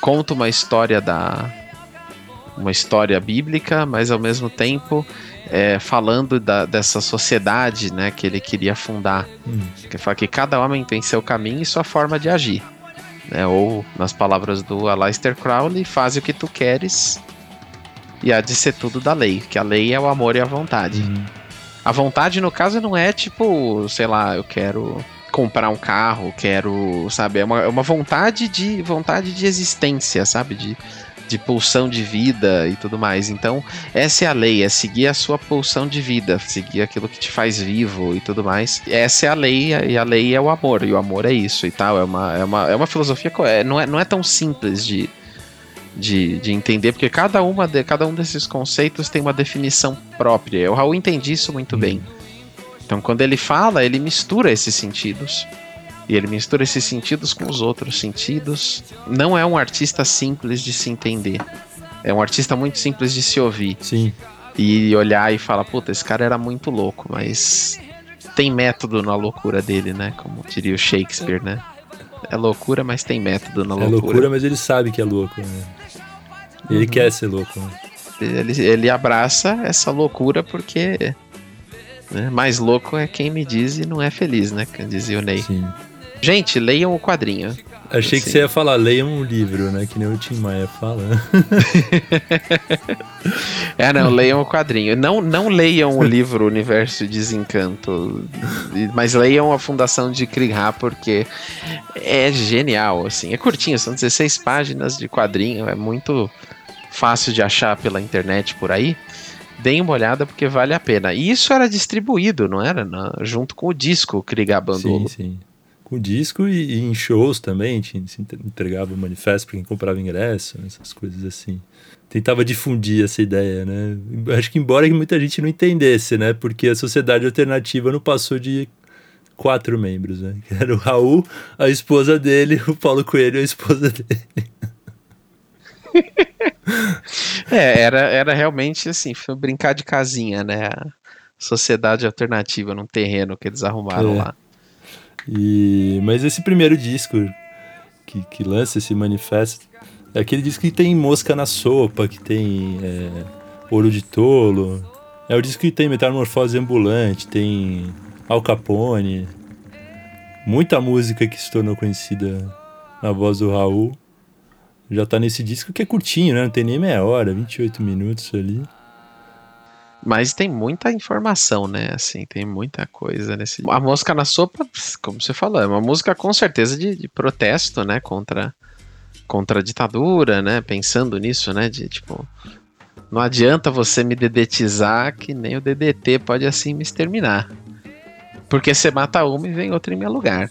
A: conta uma história da uma história bíblica, mas ao mesmo tempo é, falando da, dessa sociedade, né? Que ele queria fundar. Hum. Que fala que cada homem tem seu caminho e sua forma de agir. Né, ou, nas palavras do Aleister Crowley, faz o que tu queres e há de ser tudo da lei, que a lei é o amor e a vontade. Uhum. A vontade, no caso, não é tipo, sei lá, eu quero comprar um carro, quero, sabe, é uma, é uma vontade de vontade de existência, sabe, de, de pulsão de vida e tudo mais. Então, essa é a lei, é seguir a sua pulsão de vida, seguir aquilo que te faz vivo e tudo mais. Essa é a lei, e a lei é o amor, e o amor é isso e tal. É uma, é uma, é uma filosofia, é, não, é, não é tão simples de, de, de entender, porque cada, uma de, cada um desses conceitos tem uma definição própria. O Raul entende isso muito hum. bem. Então, quando ele fala, ele mistura esses sentidos. E ele mistura esses sentidos com os outros sentidos. Não é um artista simples de se entender. É um artista muito simples de se ouvir.
B: Sim.
A: E olhar e falar, puta, esse cara era muito louco, mas tem método na loucura dele, né? Como diria o Shakespeare, né? É loucura, mas tem método na loucura.
B: É loucura, mas ele sabe que é louco, né? Ele uhum. quer ser louco. Né?
A: Ele, ele abraça essa loucura porque né, mais louco é quem me diz e não é feliz, né? Dizia o Ney. Sim. Gente, leiam o quadrinho.
B: Achei assim. que você ia falar, leiam um livro, né? Que nem o Tim Maia fala.
A: é, não, leiam o quadrinho. Não, não leiam o livro Universo Desencanto, mas leiam a Fundação de Kriha, porque é genial, assim. É curtinho, são 16 páginas de quadrinho, é muito fácil de achar pela internet por aí. Deem uma olhada porque vale a pena. E isso era distribuído, não era? Na, junto com o disco Kriga Bandolo.
B: Sim, sim com disco e, e, em shows também, tinha, se entregava o manifesto para quem comprava ingresso, essas coisas assim. Tentava difundir essa ideia, né? Acho que embora muita gente não entendesse, né? Porque a sociedade alternativa não passou de quatro membros, né? Que era o Raul, a esposa dele, o Paulo Coelho, a esposa dele.
A: é, era, era realmente assim, foi brincar de casinha, né? A sociedade alternativa num terreno que eles arrumaram é. lá.
B: E, mas esse primeiro disco que, que lança esse manifesto é aquele disco que tem mosca na sopa, que tem é, ouro de tolo. É o disco que tem metamorfose ambulante, tem Al Capone. Muita música que se tornou conhecida na voz do Raul. Já tá nesse disco que é curtinho, né? Não tem nem meia hora, 28 minutos ali.
A: Mas tem muita informação, né? Assim, tem muita coisa nesse. A música na sopa, como você falou, é uma música com certeza de, de protesto, né? Contra, contra a ditadura, né? Pensando nisso, né? De tipo. Não adianta você me dedetizar que nem o DDT pode assim me exterminar. Porque você mata uma e vem outra em meu lugar.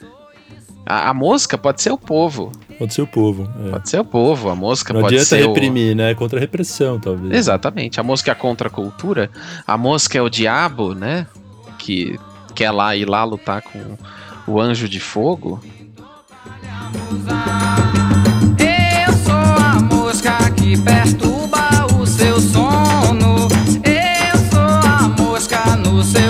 A: A, a, mosca pode ser o povo.
B: Pode ser o povo.
A: É. Pode ser o povo, a mosca
B: Não
A: pode
B: ser. Não adianta reprimir, o... né? É contra a repressão, talvez.
A: Exatamente. A mosca é a contracultura, a mosca é o diabo, né? Que quer lá ir lá lutar com o anjo de fogo.
C: Eu sou a mosca que perturba o seu sono.
A: Eu sou a mosca no seu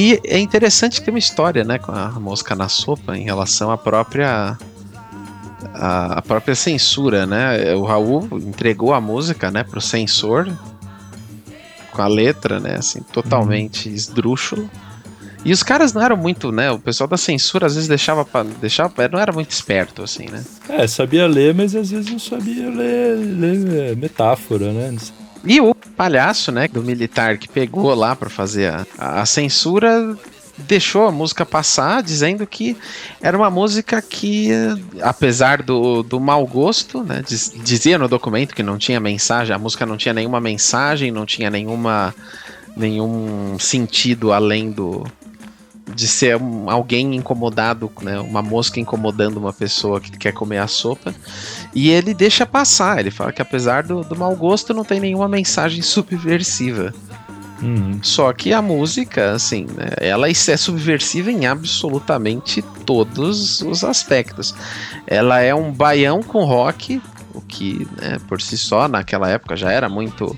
A: E é interessante que tem uma história, né, com a mosca na sopa em relação à própria a, a própria censura, né? O Raul entregou a música, né, pro censor com a letra, né, assim, totalmente uhum. esdrúxulo. E os caras não eram muito, né? O pessoal da censura às vezes deixava para deixava, não era muito esperto assim, né?
B: É, sabia ler, mas às vezes não sabia ler, ler metáfora, né?
A: E o palhaço, né, do militar que pegou lá para fazer a, a censura, deixou a música passar, dizendo que era uma música que, apesar do, do mau gosto, né, diz, dizia no documento que não tinha mensagem, a música não tinha nenhuma mensagem, não tinha nenhuma nenhum sentido além do, de ser um, alguém incomodado, né, uma mosca incomodando uma pessoa que quer comer a sopa. E ele deixa passar, ele fala que apesar do, do mau gosto, não tem nenhuma mensagem subversiva. Uhum. Só que a música, assim, né, ela é subversiva em absolutamente todos os aspectos. Ela é um baião com rock, o que, né, por si só, naquela época já era muito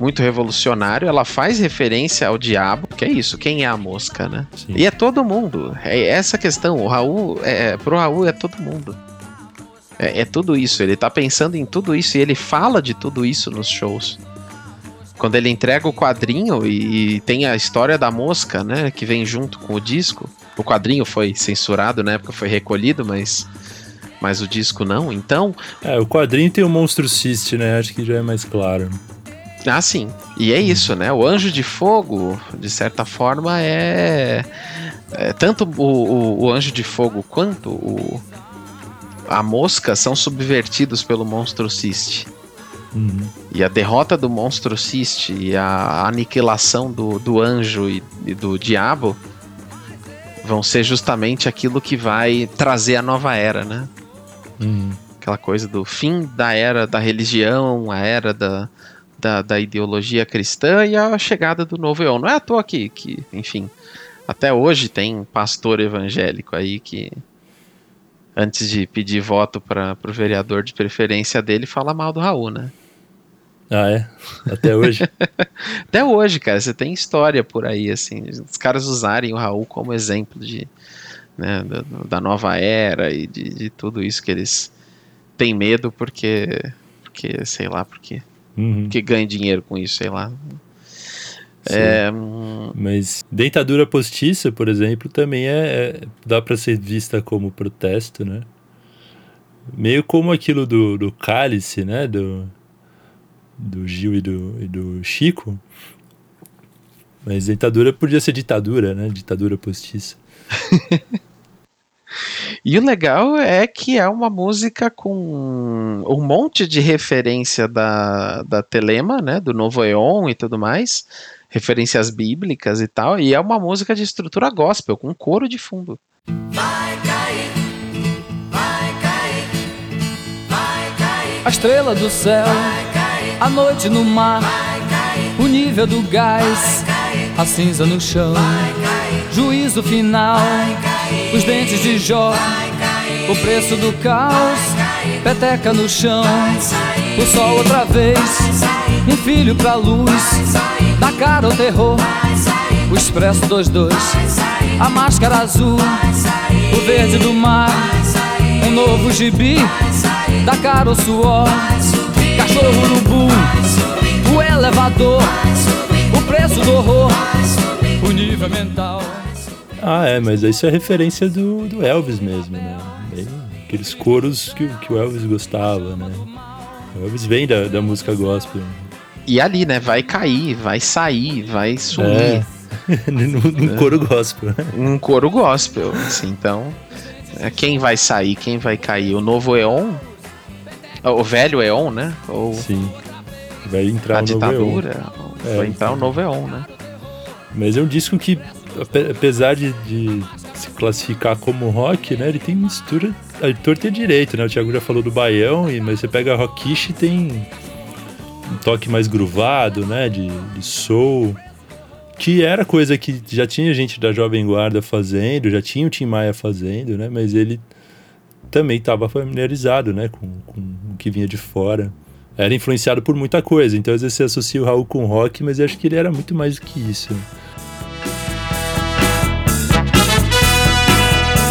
A: muito revolucionário. Ela faz referência ao diabo, que é isso, quem é a mosca, né? Sim. E é todo mundo. É essa questão. O Raul, é, pro Raul é todo mundo. É, é tudo isso. Ele tá pensando em tudo isso e ele fala de tudo isso nos shows quando ele entrega o quadrinho e, e, tem a história da mosca, né, que vem junto com o disco. O quadrinho foi censurado na época, foi recolhido, mas mas o disco não. Então,
B: é, o quadrinho tem o Monstro Cyst, né? Acho que já é mais claro.
A: Ah, sim. E é isso, né? O Anjo de Fogo, de certa forma, é. é tanto o, o, o, Anjo de Fogo quanto o, a Mosca são subvertidos pelo Monstro Cyst. Uhum. E a derrota do Monstro Cyst e a aniquilação do, do anjo e, e do diabo vão ser justamente aquilo que vai trazer a nova era, né? Uhum. Aquela coisa do fim da era da religião, a era da, da, da ideologia cristã e a chegada do novo eon. Não é à toa que, que enfim, até hoje tem pastor evangélico aí que antes de pedir voto para o vereador de preferência dele, fala mal do Raul, né?
B: Ah, é? Até hoje?
A: Até hoje, cara. Você tem história por aí, assim. Os caras usarem o Raul como exemplo de, né, da, da nova era e de, de, tudo isso que eles têm medo porque, porque sei lá, porque uhum. que ganha dinheiro com isso, sei lá.
B: É... Mas dentadura postiça, por exemplo, também é, é dá para ser vista como protesto, né? Meio como aquilo do, do cálice, né? Do, do Gil e do, e do Chico. Mas dentadura podia ser ditadura, né? Ditadura postiça.
A: E o legal é que é uma música com um monte de referência da, da Telema, né? Do Novo Eon e tudo mais. Referências bíblicas e tal. E é uma música de estrutura gospel, com coro de fundo. Vai cair, vai
C: cair, vai cair. A estrela do céu, a noite no mar, o nível do gás, a cinza no chão, juízo final os dentes de Jó, o preço do caos, peteca no chão, o sol outra vez, um filho pra luz, da cara ao terror, o expresso 22, a máscara azul, o verde do mar, um novo gibi, da cara ao suor, cachorro no boom, o elevador, o preço do horror, o nível mental.
B: Ah, é, mas isso é referência do, do Elvis mesmo, né? Bem, aqueles coros que, que o Elvis gostava, né? O Elvis vem da, da música gospel.
A: E ali, né? Vai cair, vai sair, vai sumir. É.
B: num, coro gospel.
A: Um coro gospel, assim, então. É, quem vai sair, quem vai cair? O novo Eon? O velho Eon, né? Ou
B: Sim. Vai entrar
A: a ditadura? É, vai entrar o novo Eon, né?
B: Mas é um disco que apesar de, de, se classificar como rock, né, ele tem mistura a torta e direito, né? O Thiago já falou do baião, mas você pega rockish tem um toque mais gruvado, né, de, de soul, que era coisa que já tinha gente da Jovem Guarda fazendo, já tinha o Tim Maia fazendo, né, mas ele também estava familiarizado, né, com, com o que vinha de fora. Era influenciado por muita coisa, então às vezes você associa o Raul com rock, mas eu acho que ele era muito mais do que isso.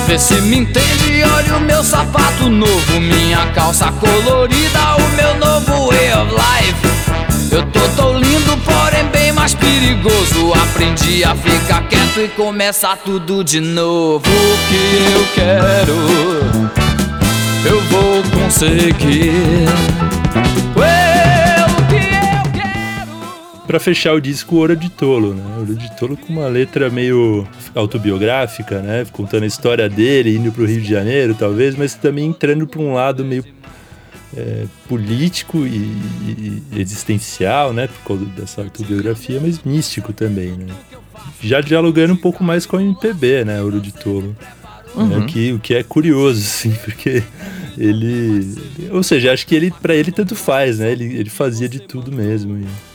C: Vê se me entende, olha o meu sapato novo, minha calça colorida, o meu novo way of life. Eu tô tão lindo, porém bem mais perigoso. Aprendi a ficar quieto e começar tudo de novo. O que eu quero, eu vou conseguir.
B: Pra fechar o disco, Ouro de Tolo, né? Ouro de Tolo com uma letra meio autobiográfica, né? Contando a história dele, indo pro Rio de Janeiro, talvez, mas também entrando pra um lado meio é, político e, e, existencial, né? Por causa dessa autobiografia, mas místico também, né? Já dialogando um pouco mais com a MPB, né? Ouro de Tolo. Né? Uhum. que, o que é curioso, assim, porque ele. Ou seja, acho que ele, para ele, tanto faz, né? Ele, ele fazia de tudo mesmo. E...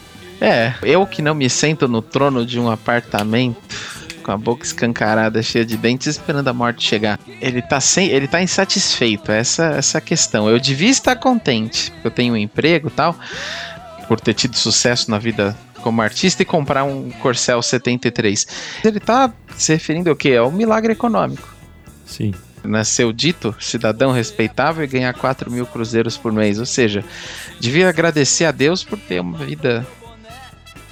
A: É, eu que não me sento no trono de um apartamento com a boca escancarada, cheia de dentes, esperando a morte chegar. Ele tá sem, ele tá insatisfeito, essa essa questão. Eu devia estar contente, eu tenho um emprego, tal, por ter tido sucesso na vida como artista e comprar um Corcel 73. Ele tá se referindo ao quê? Ao milagre econômico.
B: Sim.
A: Nasceu dito cidadão respeitável e ganhar 4 mil cruzeiros por mês. Ou seja, devia agradecer a Deus por ter uma vida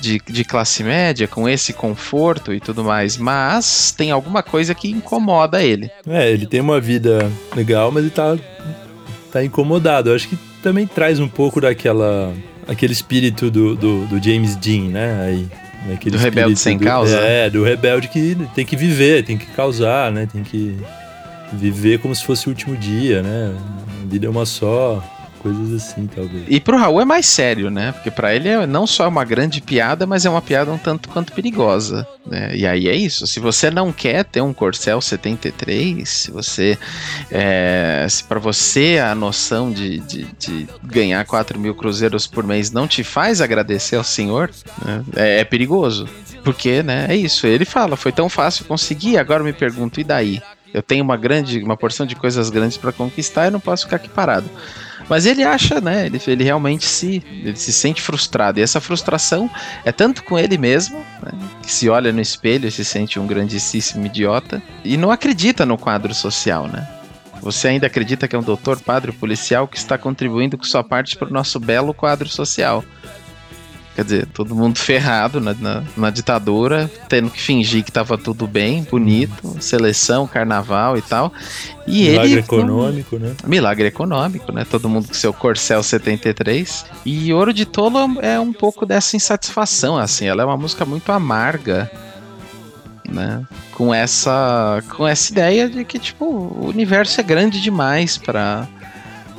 A: de, de classe média, com esse conforto e tudo mais, mas tem alguma coisa que incomoda ele.
B: É, ele tem uma vida legal, mas ele tá, tá incomodado. Eu acho que também traz um pouco daquela aquele espírito do, do, do James Dean, né? Aí,
A: do rebelde sem do, causa?
B: É, do rebelde que tem que viver, tem que causar, né? Tem que viver como se fosse o último dia, né? A vida é uma só coisas assim, talvez.
A: E pro Raul é mais sério, né? Porque para ele é não só uma grande piada, mas é uma piada um tanto quanto perigosa, né? E aí é isso. Se você não quer ter um Corcel 73, se você. É, se para você a noção de, de, de, ganhar 4 mil cruzeiros por mês não te faz agradecer ao senhor, né? é, é perigoso. Porque, né, é isso. Ele fala, foi tão fácil conseguir, agora me pergunto, e daí? Eu tenho uma grande, uma porção de coisas grandes para conquistar e não posso ficar aqui parado. Mas ele acha, né? Ele, ele realmente se, ele se sente frustrado. E essa frustração é tanto com ele mesmo, né, que se olha no espelho e se sente um grandíssimo idiota, e não acredita no quadro social, né? Você ainda acredita que é um doutor, padre, policial que está contribuindo com sua parte para o nosso belo quadro social. Quer dizer, todo mundo ferrado na, na, na, ditadura, tendo que fingir que tava tudo bem, bonito, seleção, carnaval e tal. E
B: milagre
A: ele.
B: econômico, né?
A: Milagre econômico, né? Todo mundo com seu Corcel 73. E Ouro de Tolo é um pouco dessa insatisfação, assim. Ela é uma música muito amarga, né? Com essa, com essa ideia de que, tipo, o universo é grande demais para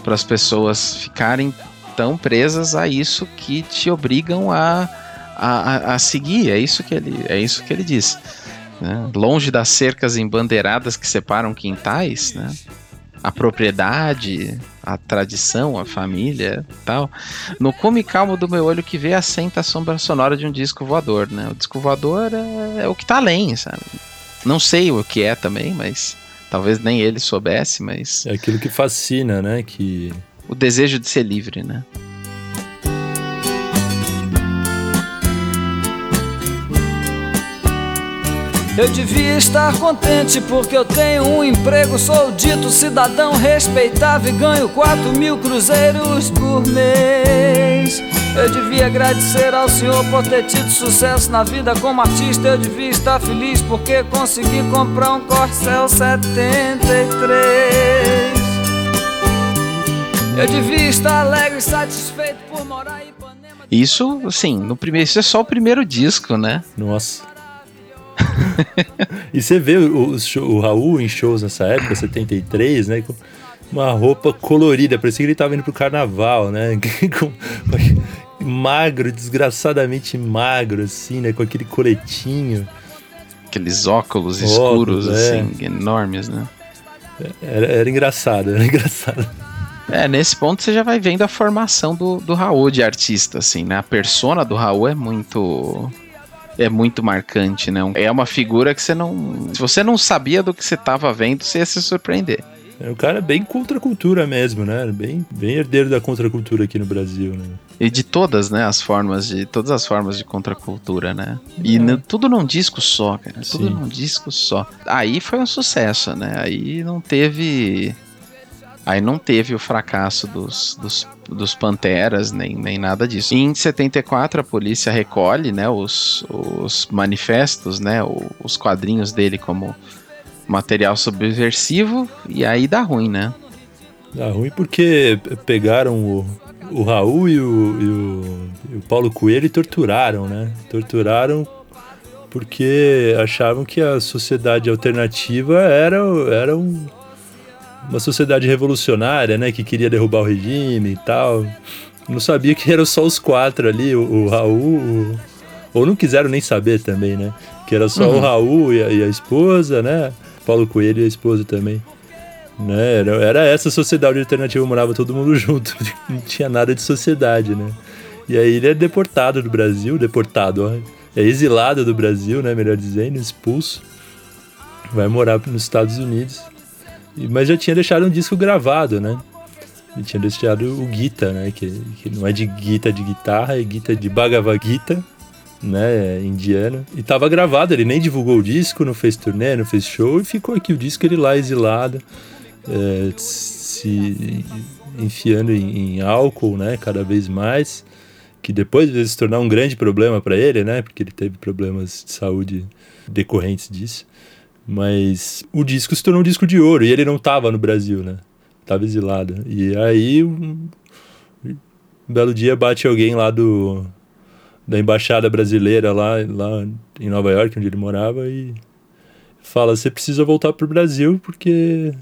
A: as pessoas ficarem tão presas a isso que te obrigam a, a, a seguir. É isso que ele, é isso que ele diz. Né? Longe das cercas embandeiradas que separam quintais, né? a propriedade, a tradição, a família tal. No cume calmo do meu olho que vê, assenta a sombra sonora de um disco voador, né? O disco voador é, é, o que tá além, sabe? Não sei o que é também, mas talvez nem ele soubesse, mas...
B: É aquilo que fascina, né? Que
A: o desejo de ser livre, né?
C: Eu devia estar contente porque eu tenho um emprego, sou dito cidadão respeitável e ganho 4 mil cruzeiros por mês. Eu devia agradecer ao Senhor por ter tido sucesso na vida como artista. Eu devia estar feliz porque consegui comprar um Corcel 73. Eu devia estar alegre e satisfeito por morar em Ipanema.
A: Isso, assim, no primeiro, isso é só o primeiro disco, né?
B: Nossa. e você vê o, o, o, Raul em shows nessa época, 73, né? Com uma roupa colorida, parecia que ele estava indo pro carnaval, né? com, magro, desgraçadamente magro, assim, né? Com aquele coletinho.
A: Aqueles óculos, óculos escuros, é. assim, enormes, né?
B: Era, era engraçado, era engraçado.
A: É, nesse ponto você já vai vendo a formação do, do Raul de artista, assim, né? A persona do Raul é muito. É muito marcante, né? É uma figura que você não. Se você não sabia do que você estava vendo, você ia se surpreender.
B: É um cara bem contra a cultura mesmo, né? Bem, bem herdeiro da contracultura aqui no Brasil, né?
A: E de todas, né, as formas de. Todas as formas de contracultura, né? E é. tudo num disco só, cara. Tudo Sim. num disco só. Aí foi um sucesso, né? Aí não teve. Aí não teve o fracasso dos, dos, dos Panteras, nem, nem nada disso. Em 74, a polícia recolhe né, os, os manifestos, né, os quadrinhos dele como material subversivo, e aí dá ruim, né?
B: Dá ruim porque pegaram o, o Raul e o, e o, e o Paulo Coelho e torturaram, né? Torturaram porque achavam que a sociedade alternativa era, era um, uma sociedade revolucionária, né? Que queria derrubar o regime e tal. Não sabia que eram só os quatro ali, o, o Raul, o, ou não quiseram nem saber também, né? Que era só uhum. o Raul e a, e a esposa, né? Paulo Coelho e a esposa também. Né? Era, era essa sociedade alternativa, morava todo mundo junto, não tinha nada de sociedade, né? E aí ele é deportado do Brasil, deportado, ó, é exilado do Brasil, né? Melhor dizendo, expulso. Vai morar nos Estados Unidos. Mas já tinha deixado um disco gravado, né? Ele tinha deixado o Gita, né? Que, que não é de Gita de guitarra, é Gita de Bhagavad Gita né, indiana. E tava gravado, ele nem divulgou o disco, não fez turnê, não fez show, e ficou aqui o disco, ele lá exilado, é, se enfiando em, em, álcool, né, cada vez mais, que depois veio se tornar um grande problema para ele, né, porque ele teve problemas de saúde decorrentes disso. Mas o disco se tornou um disco de ouro, e ele não tava no Brasil, né, tava exilado. E aí, um, um belo dia bate alguém lá do da embaixada brasileira lá, lá em Nova York, onde ele morava, e fala: você precisa voltar para o Brasil porque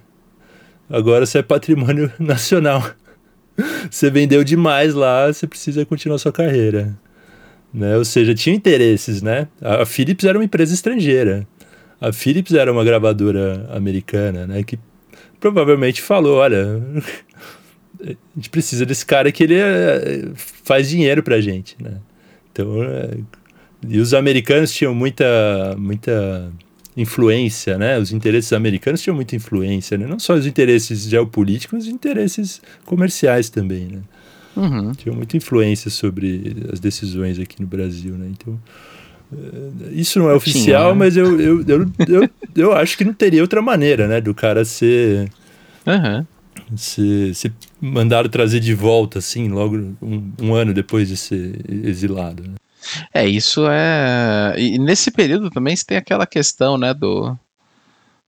B: agora você é patrimônio nacional. você vendeu demais lá, você precisa continuar sua carreira. Né? Ou seja, tinha interesses, né? A Philips era uma empresa estrangeira. A Philips era uma gravadora americana, né? Que provavelmente falou, olha, a gente precisa desse cara que ele é, faz dinheiro pra gente, né? Então, é, e os americanos tinham muita, muita influência, né? Os interesses americanos tinham muita influência, né? Não só os interesses geopolíticos, os interesses comerciais também, né? Uhum. Tinham muita influência sobre as decisões aqui no Brasil, né? Então, isso não é oficial, Tinha, né? mas eu, eu, eu, eu, eu, acho que não teria outra maneira, né? Do cara ser... Uhum se, se mandaram trazer de volta, assim, logo um, um ano depois de ser exilado. Né?
A: É, isso é. E nesse período também você tem aquela questão, né, do,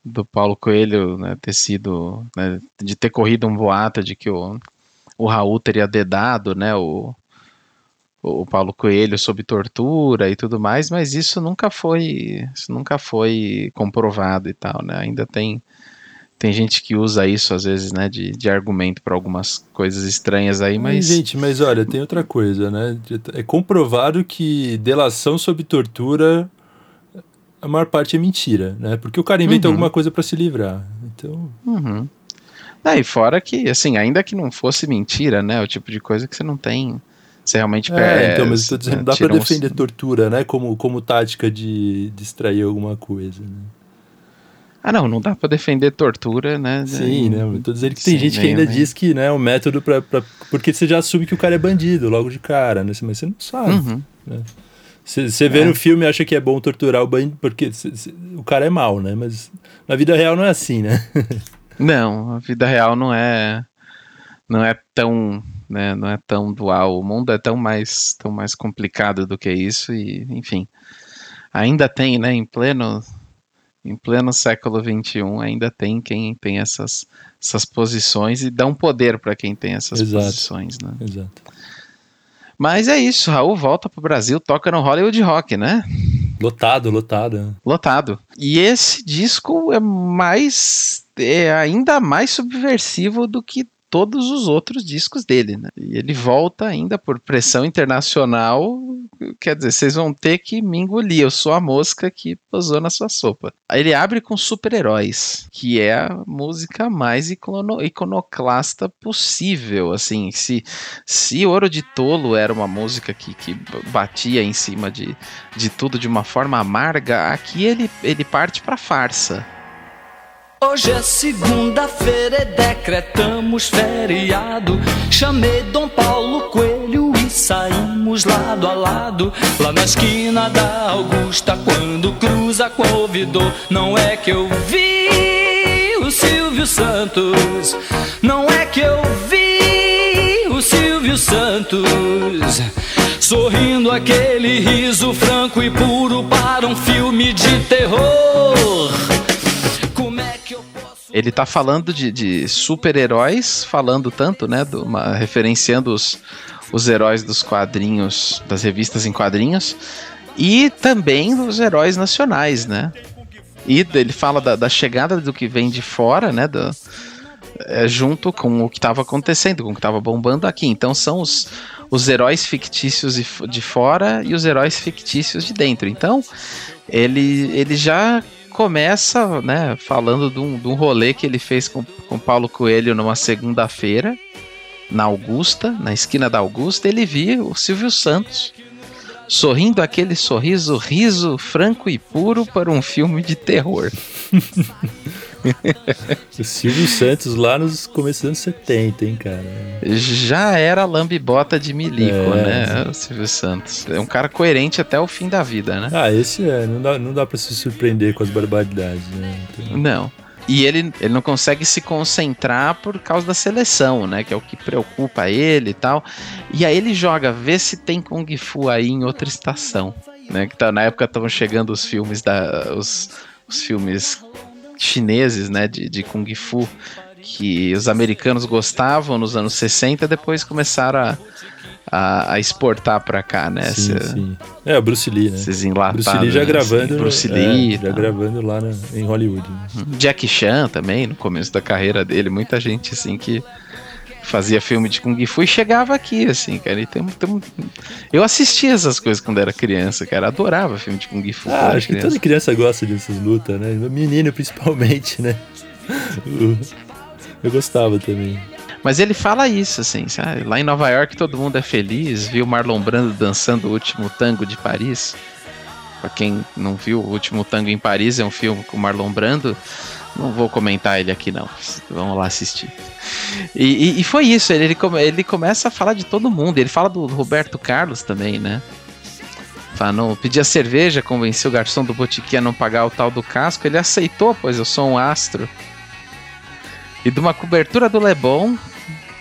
A: do Paulo Coelho né, ter sido. Né, de ter corrido um boato de que o, o Raul teria dedado, né, o, o Paulo Coelho sob tortura e tudo mais, mas isso nunca foi. Isso nunca foi comprovado e tal, né? Ainda tem tem gente que usa isso às vezes, né, de, de argumento para algumas coisas estranhas aí, mas.
B: gente, mas olha, tem outra coisa, né? É comprovado que delação sob tortura, a maior parte é mentira, né? Porque o cara inventa uhum. alguma coisa para se livrar. Então.
A: Uhum. É, e fora que, assim, ainda que não fosse mentira, né? O tipo de coisa que você não tem. Você realmente
B: é, perde. Então, mas eu tô dizendo, né, dá pra defender uns... tortura, né? Como, como tática de distrair alguma coisa, né?
A: Ah, não, não dá para defender tortura, né?
B: Sim, né? Eu tô dizendo que tem Sim, gente que ainda nem. diz que, né, o método para porque você já assume que o cara é bandido logo de cara, né? Mas você não sabe. Uhum. Né? Você vê é. no filme e acha que é bom torturar o bandido porque cê, cê, o cara é mal, né? Mas na vida real não é assim, né?
A: não, a vida real não é não é tão, né, não é tão dual. O mundo é tão mais tão mais complicado do que isso e, enfim, ainda tem, né, em pleno em pleno século XXI ainda tem quem tem essas, essas posições e dá um poder para quem tem essas Exato. posições, né? Exato. Mas é isso, Raul volta pro Brasil, toca no Hollywood Rock, né?
B: Lotado, lotado.
A: Lotado. E esse disco é mais. é ainda mais subversivo do que todos os outros discos dele, né? E ele volta ainda por pressão internacional, quer dizer, vocês vão ter que me engolir, eu sou a mosca que posou na sua sopa. Ele abre com Super-Heróis, que é a música mais icono iconoclasta possível, assim, se, se Ouro de Tolo era uma música que, que batia em cima de, de tudo de uma forma amarga, aqui ele, ele parte pra farsa.
D: Hoje é segunda-feira e decretamos feriado. Chamei Dom Paulo Coelho e saímos lado a lado. Lá na esquina da Augusta, quando cruza ouvidor. Não é que eu vi o Silvio Santos. Não é que eu vi o Silvio Santos. Sorrindo aquele riso franco e puro para um filme de terror.
A: Ele tá falando de, de super-heróis, falando tanto, né? Do, uma, referenciando os, os heróis dos quadrinhos, das revistas em quadrinhos, e também dos heróis nacionais, né? E ele fala da, da chegada do que vem de fora, né? Do, é, junto com o que estava acontecendo, com o que estava bombando aqui. Então são os, os heróis fictícios de, de fora e os heróis fictícios de dentro. Então ele, ele já começa, né, falando de um, de um rolê que ele fez com, com Paulo Coelho numa segunda-feira, na Augusta, na esquina da Augusta, ele via o Silvio Santos sorrindo aquele sorriso riso, franco e puro para um filme de terror.
B: o Silvio Santos lá nos começos dos anos 70, hein, cara?
A: Já era lambibota de milico, é, né? O Silvio Santos. É um cara coerente até o fim da vida, né?
B: Ah, esse é. Não dá, não dá pra se surpreender com as barbaridades, né?
A: Então... Não. E ele, ele não consegue se concentrar por causa da seleção, né? Que é o que preocupa ele e tal. E aí ele joga, vê se tem Kung Fu aí em outra estação. Né? Que tá, na época estavam chegando os filmes da. Os, os filmes chineses, né, de, de Kung Fu, que os americanos gostavam nos anos 60, depois começaram a, a, a exportar para cá, né?
B: Sim, sim. É, o Bruce Lee, né?
A: Esses enlatados.
B: Bruce Lee já gravando. Assim,
A: Bruce Lee.
B: É, já gravando lá na, em Hollywood. Né?
A: Jack Chan também, no começo da carreira dele, muita gente assim que fazia filme de Kung Fu e chegava aqui, assim, cara. E tem, tem, eu assistia essas coisas quando era criança, cara. Adorava filme de Kung Fu.
B: Ah, acho criança. que toda criança gosta dessas lutas, né? Menino principalmente, né? Eu gostava também.
A: Mas ele fala isso, assim, sabe? Lá em Nova York todo mundo é feliz, viu Marlon Brando dançando o último tango de Paris. Pra quem não viu, o último tango em Paris é um filme com Marlon Brando. Não vou comentar ele aqui, não. Vamos lá assistir. E, e, e foi isso, ele, ele, ele, começa a falar de todo mundo. Ele fala do Roberto Carlos também, né? Fala, não, pedia cerveja, convenceu o garçom do botiquim a não pagar o tal do casco. Ele aceitou, pois eu sou um astro. E de uma cobertura do Lebon,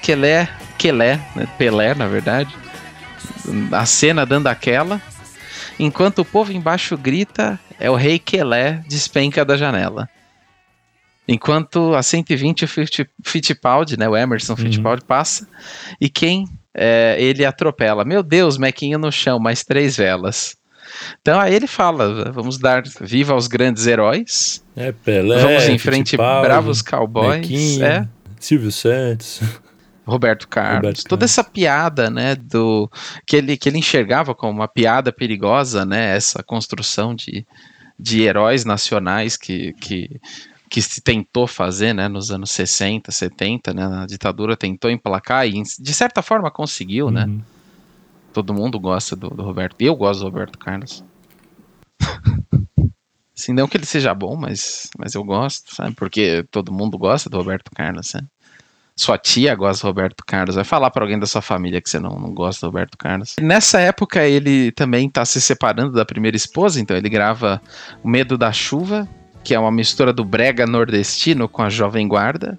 A: Quelé, Quelé, né? Pelé, na verdade. A cena dando aquela. Enquanto o povo embaixo grita, é o rei Quelé despenca da janela. Enquanto a 120 o Fittipaldi, né, o Emerson uhum. Fittipaldi passa e quem é, ele atropela. Meu Deus, Mequinho no chão, mais três velas. Então aí ele fala: vamos dar viva aos grandes heróis.
B: É, Pelé,
A: vamos em frente, bravos cowboys. Mequinho,
B: é. Silvio Santos.
A: Roberto Carlos, Roberto toda essa piada, né, do que ele, que ele enxergava como uma piada perigosa, né, essa construção de, de heróis nacionais que, que que se tentou fazer, né, nos anos 60, 70, né, a ditadura tentou emplacar e de certa forma conseguiu, né? uhum. né? Todo mundo gosta do, do, Roberto, eu gosto do Roberto Carlos. assim, não que ele seja bom, mas, mas eu gosto, sabe? Porque todo mundo gosta do Roberto Carlos, né? Sua tia gosta do Roberto Carlos. Vai falar para alguém da sua família que você não, não gosta do Roberto Carlos. Nessa época, ele também tá se separando da primeira esposa, então ele grava O Medo da Chuva, que é uma mistura do brega nordestino com a jovem guarda.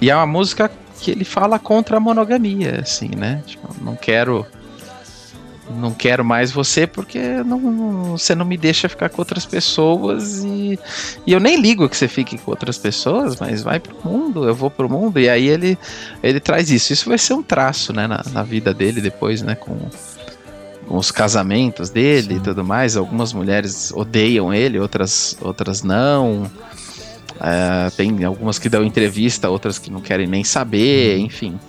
A: E é uma música que ele fala contra a monogamia, assim, né? Tipo, não quero não quero mais você porque não, não, você não me deixa ficar com outras pessoas e, e eu nem ligo que você fique com outras pessoas, mas vai pro mundo, eu vou pro mundo e aí ele ele traz isso. Isso vai ser um traço, né, na, na vida dele depois, né, com com os casamentos dele Sim. e tudo mais. Algumas mulheres odeiam ele, outras, outras não. É, tem algumas que dão entrevista, outras que não querem nem saber, uhum. enfim.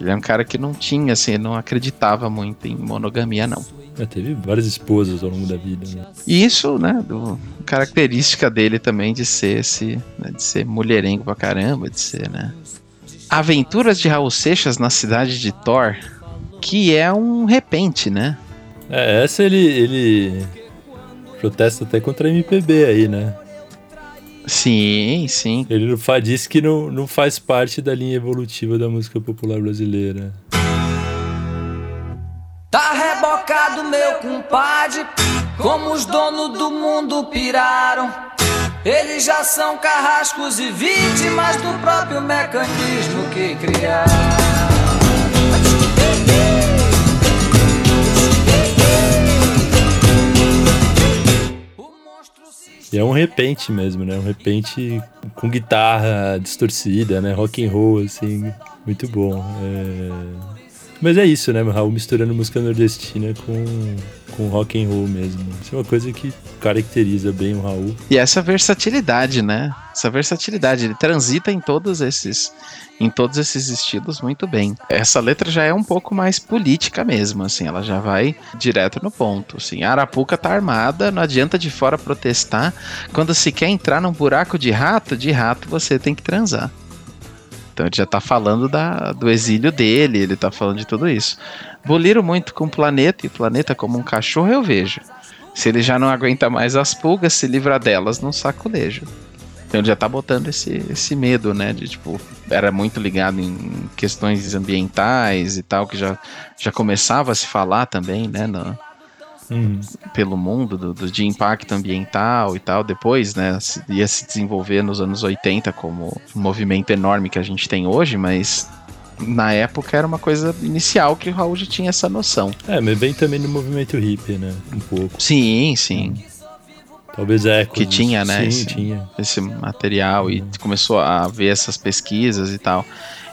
A: Ele é um cara que não tinha, assim, não acreditava muito em monogamia, não.
B: É, teve várias esposas ao longo da vida, né?
A: E isso, né, do, característica dele também de ser esse, né, de ser mulherengo pra caramba, de ser, né. Aventuras de Raul Seixas na cidade de Thor, que é um repente, né?
B: É, essa ele, ele protesta até contra a MPB aí, né?
A: Sim, sim.
B: Ele não faz, diz que não, não faz parte da linha evolutiva da música popular brasileira.
C: Tá rebocado, meu compadre, como os donos do mundo piraram. Eles já são carrascos e vítimas do próprio mecanismo que criaram.
B: E é um repente mesmo, né? Um repente com guitarra distorcida, né? Rock and roll, assim, muito bom. É... Mas é isso, né, Raul misturando música nordestina com, com rock and roll mesmo. Isso é uma coisa que caracteriza bem o Raul.
A: E essa versatilidade, né? Essa versatilidade, ele transita em todos esses em todos esses estilos muito bem. Essa letra já é um pouco mais política mesmo, assim, ela já vai direto no ponto, assim. A Arapuca tá armada, não adianta de fora protestar. Quando se quer entrar num buraco de rato, de rato você tem que transar. Então ele já tá falando da, do exílio dele, ele tá falando de tudo isso. Boliro muito com o planeta, e o planeta como um cachorro eu vejo. Se ele já não aguenta mais as pulgas, se livra delas num saculejo. Então ele já tá botando esse, esse medo, né? De tipo, era muito ligado em questões ambientais e tal, que já, já começava a se falar também, né? No, uhum. Pelo mundo, do, do, de impacto ambiental e tal. Depois, né? Ia se desenvolver nos anos 80 como um movimento enorme que a gente tem hoje, mas na época era uma coisa inicial que o Raul já tinha essa noção.
B: É, mas vem também no movimento hippie, né? Um pouco.
A: Sim, sim.
B: Talvez é.
A: Que tinha, né?
B: Sim,
A: esse,
B: tinha.
A: Esse material e começou a ver essas pesquisas e tal.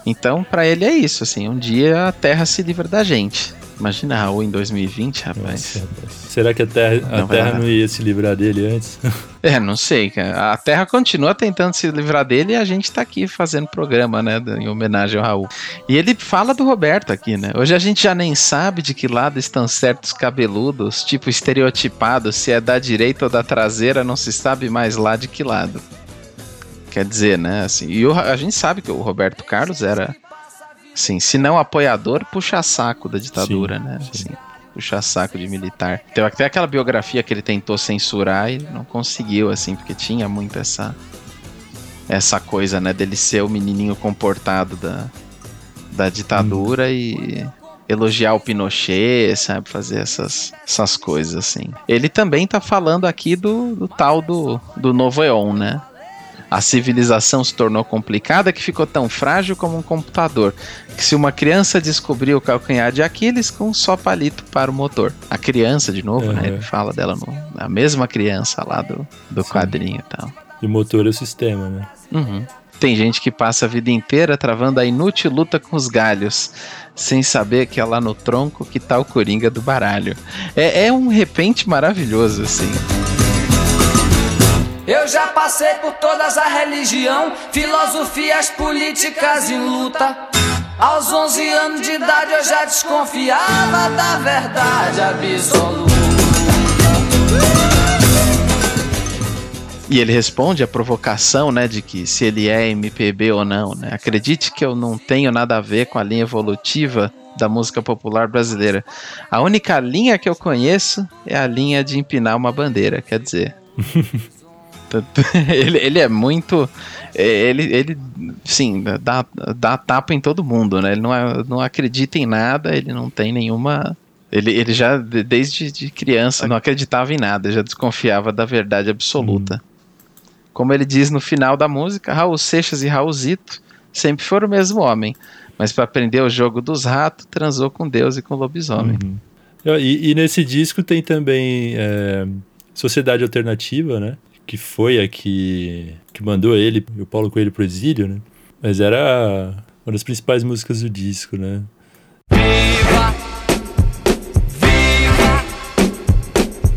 A: Então, para ele é isso, assim, um dia a Terra se livra da gente. Imagina Raul em 2020, rapaz. Nossa, rapaz.
B: Será que a Terra, a não, terra não ia se livrar dele antes?
A: É, não sei, cara. A Terra continua tentando se livrar dele e a gente tá aqui fazendo programa, né, em homenagem ao Raul. E ele fala do Roberto aqui, né? Hoje a gente já nem sabe de que lado estão certos cabeludos, tipo estereotipados, se é da direita ou da traseira, não se sabe mais lá de que lado. Quer dizer, né, assim, e o, a gente sabe que o Roberto Carlos era Sim, se não apoiador, puxa saco da ditadura, sim, né? Sim. Assim, puxa saco de militar. Tem até aquela biografia que ele tentou censurar e não conseguiu, assim, porque tinha muito essa essa coisa, né, dele ser o menininho comportado da, da ditadura hum. e elogiar o Pinochet, sabe, fazer essas, essas coisas assim. Ele também tá falando aqui do, do tal do, do Novo Eon, né? A civilização se tornou complicada que ficou tão frágil como um computador, que se uma criança descobriu o calcanhar de Aquiles com um só palito para o motor. A criança, de novo, uhum. né? Ele fala dela, no, a mesma criança lá do, do quadrinho e tal.
B: E o motor é o sistema, né?
A: Uhum. Tem gente que passa a vida inteira travando a inútil luta com os galhos, sem saber que é lá no tronco que tá o coringa do baralho. É, é um repente maravilhoso, assim.
C: Eu já passei por todas as religião, filosofias políticas em luta. Aos 11 anos de idade eu já desconfiava da verdade absoluta.
A: E ele responde a provocação, né, de que se ele é MPB ou não, né? Acredite que eu não tenho nada a ver com a linha evolutiva da música popular brasileira. A única linha que eu conheço é a linha de empinar uma bandeira, quer dizer. ele, ele é muito. É, ele, ele sim, dá, dá tapa em todo mundo, né? Ele não, é, não acredita em nada, ele não tem nenhuma. Ele, ele já, desde de criança, não acreditava em nada, já desconfiava da verdade absoluta. Hum. Como ele diz no final da música, Raul Seixas e Raulzito sempre foram o mesmo homem, mas para aprender o jogo dos ratos, transou com Deus e com o lobisomem. Uhum.
B: E, e, nesse disco tem também é, Sociedade Alternativa, né? que foi a que, que mandou ele e o Paulo Coelho pro exílio, né? Mas era uma das principais músicas do disco, né? Viva! Viva!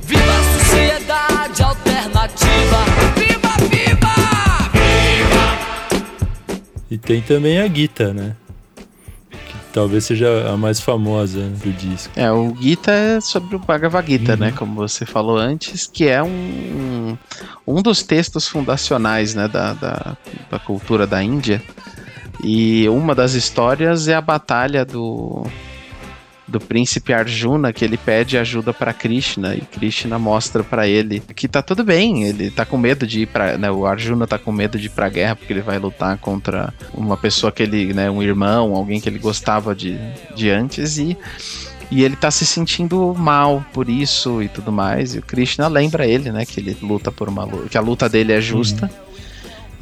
B: Viva a sociedade alternativa! Viva, viva! Viva! E tem também a Guita, né? Talvez seja a mais famosa do disco.
A: É, o Gita é sobre o Bhagavad Gita, uhum. né? Como você falou antes, que é um, um dos textos fundacionais né, da, da, da cultura da Índia. E uma das histórias é a batalha do, do príncipe Arjuna que ele pede ajuda para Krishna e Krishna mostra para ele que tá tudo bem, ele tá com medo de ir para, né, o Arjuna tá com medo de ir para guerra porque ele vai lutar contra uma pessoa que ele, né, um irmão, alguém que ele gostava de, de antes e e ele tá se sentindo mal por isso e tudo mais. E o Krishna lembra ele, né, que ele luta por uma que a luta dele é justa. Uhum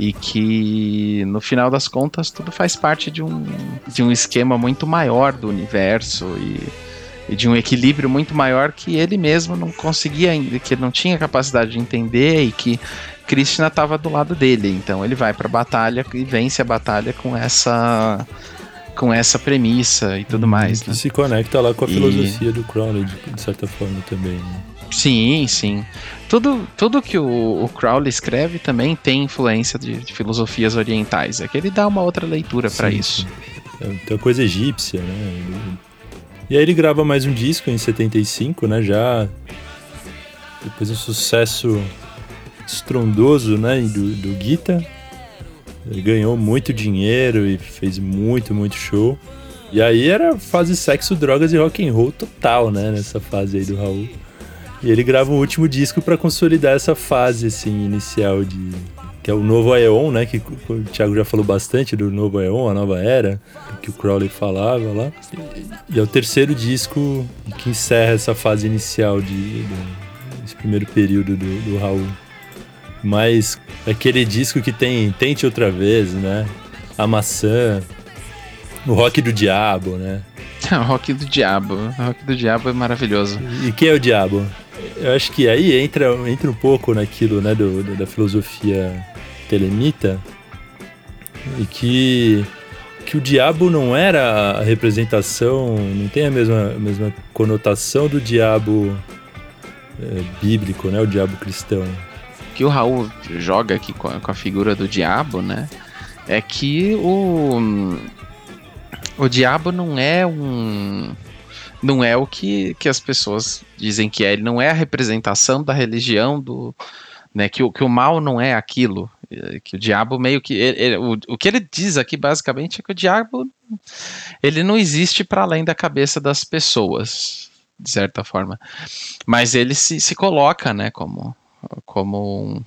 A: e que no final das contas tudo faz parte de um, de um esquema muito maior do universo e, e de um equilíbrio muito maior que ele mesmo não conseguia, que ele não tinha capacidade de entender e que Krishna estava do lado dele. Então ele vai para a batalha e vence a batalha com essa com essa premissa e tudo hum, mais.
B: Que né? se conecta lá com a e... filosofia do Crowley de, de certa forma também. Né?
A: Sim, sim. Tudo, tudo que o, o Crowley escreve também tem influência de, de, filosofias orientais. É que ele dá uma outra leitura para isso.
B: É, tem uma coisa egípcia, né? E aí ele grava mais um disco em 75, né? Já depois do sucesso estrondoso, né? Do, do Gita. Ele ganhou muito dinheiro e fez muito, muito show. E aí era fase sexo, drogas e rock and roll total, né? Nessa fase aí do Raul. E ele grava um último disco para consolidar essa fase assim inicial de que é o novo Aeon, né, que o Thiago já falou bastante do novo Aeon, a nova era, que o Crowley falava lá. E é o terceiro disco que encerra essa fase inicial de, de esse primeiro período do, do Raul. Mas aquele disco que tem Tente Outra Vez, né? A Maçã, o Rock do Diabo, né?
A: o Rock do Diabo. O Rock do Diabo é maravilhoso.
B: E quem é o Diabo? Eu acho que aí entra, entra um pouco naquilo, né, do, da filosofia telemita, e que, que o diabo não era a representação, não tem a mesma, a mesma conotação do diabo é, bíblico, né, o diabo cristão.
A: O que o Raul joga aqui com a, com a figura do diabo, né, é que o, o diabo não é um não é o que, que as pessoas dizem que é. Ele não é a representação da religião do, né, que, o, que o mal não é aquilo, eh, que o diabo meio que ele, ele, o, o que ele diz aqui basicamente é que o diabo ele não existe para além da cabeça das pessoas, de certa forma, mas ele se, se coloca, né, como como um,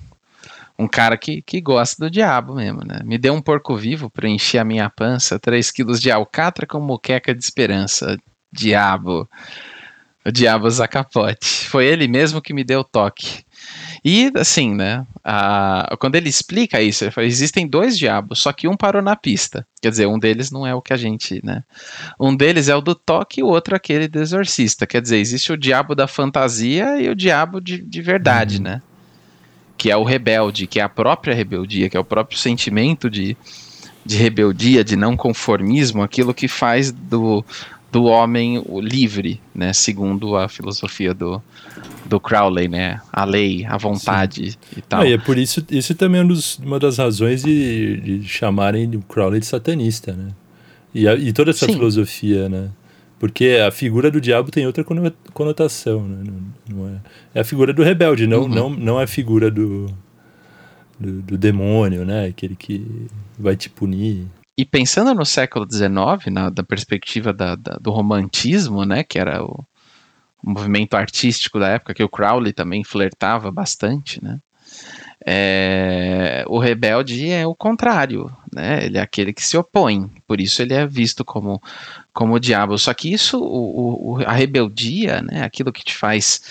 A: um cara que, que gosta do diabo mesmo, né? Me deu um porco vivo para encher a minha pança, 3 quilos de alcatra com moqueca de esperança diabo. O diabo Zacapote. Foi ele mesmo que me deu o toque. E assim, né? A, quando ele explica isso, ele fala, existem dois diabos, só que um parou na pista. Quer dizer, um deles não é o que a gente, né? Um deles é o do toque e o outro aquele do exorcista. Quer dizer, existe o diabo da fantasia e o diabo de, de verdade, uhum. né? Que é o rebelde, que é a própria rebeldia, que é o próprio sentimento de, de rebeldia, de não conformismo, aquilo que faz do, do homem livre, né? Segundo a filosofia do, do Crowley, né? A lei, a vontade Sim. e tal.
B: Ah, e é por isso, isso também é um dos, uma das razões de, de chamarem o Crowley de satanista, né? E, a, e toda essa Sim. filosofia, né? Porque a figura do diabo tem outra conotação, né? Não, não é, é a figura do rebelde, não, uhum. não, não é a figura do, do, do demônio, né? Aquele que vai te punir.
A: E pensando no século XIX, na, da perspectiva da, da, do romantismo, né, que era o, o, movimento artístico da época, que o Crowley também flertava bastante, né, é, o rebelde é o contrário, né, ele é aquele que se opõe, por isso ele é visto como, como o diabo. Só que isso, o, o, a rebeldia, né, aquilo que te faz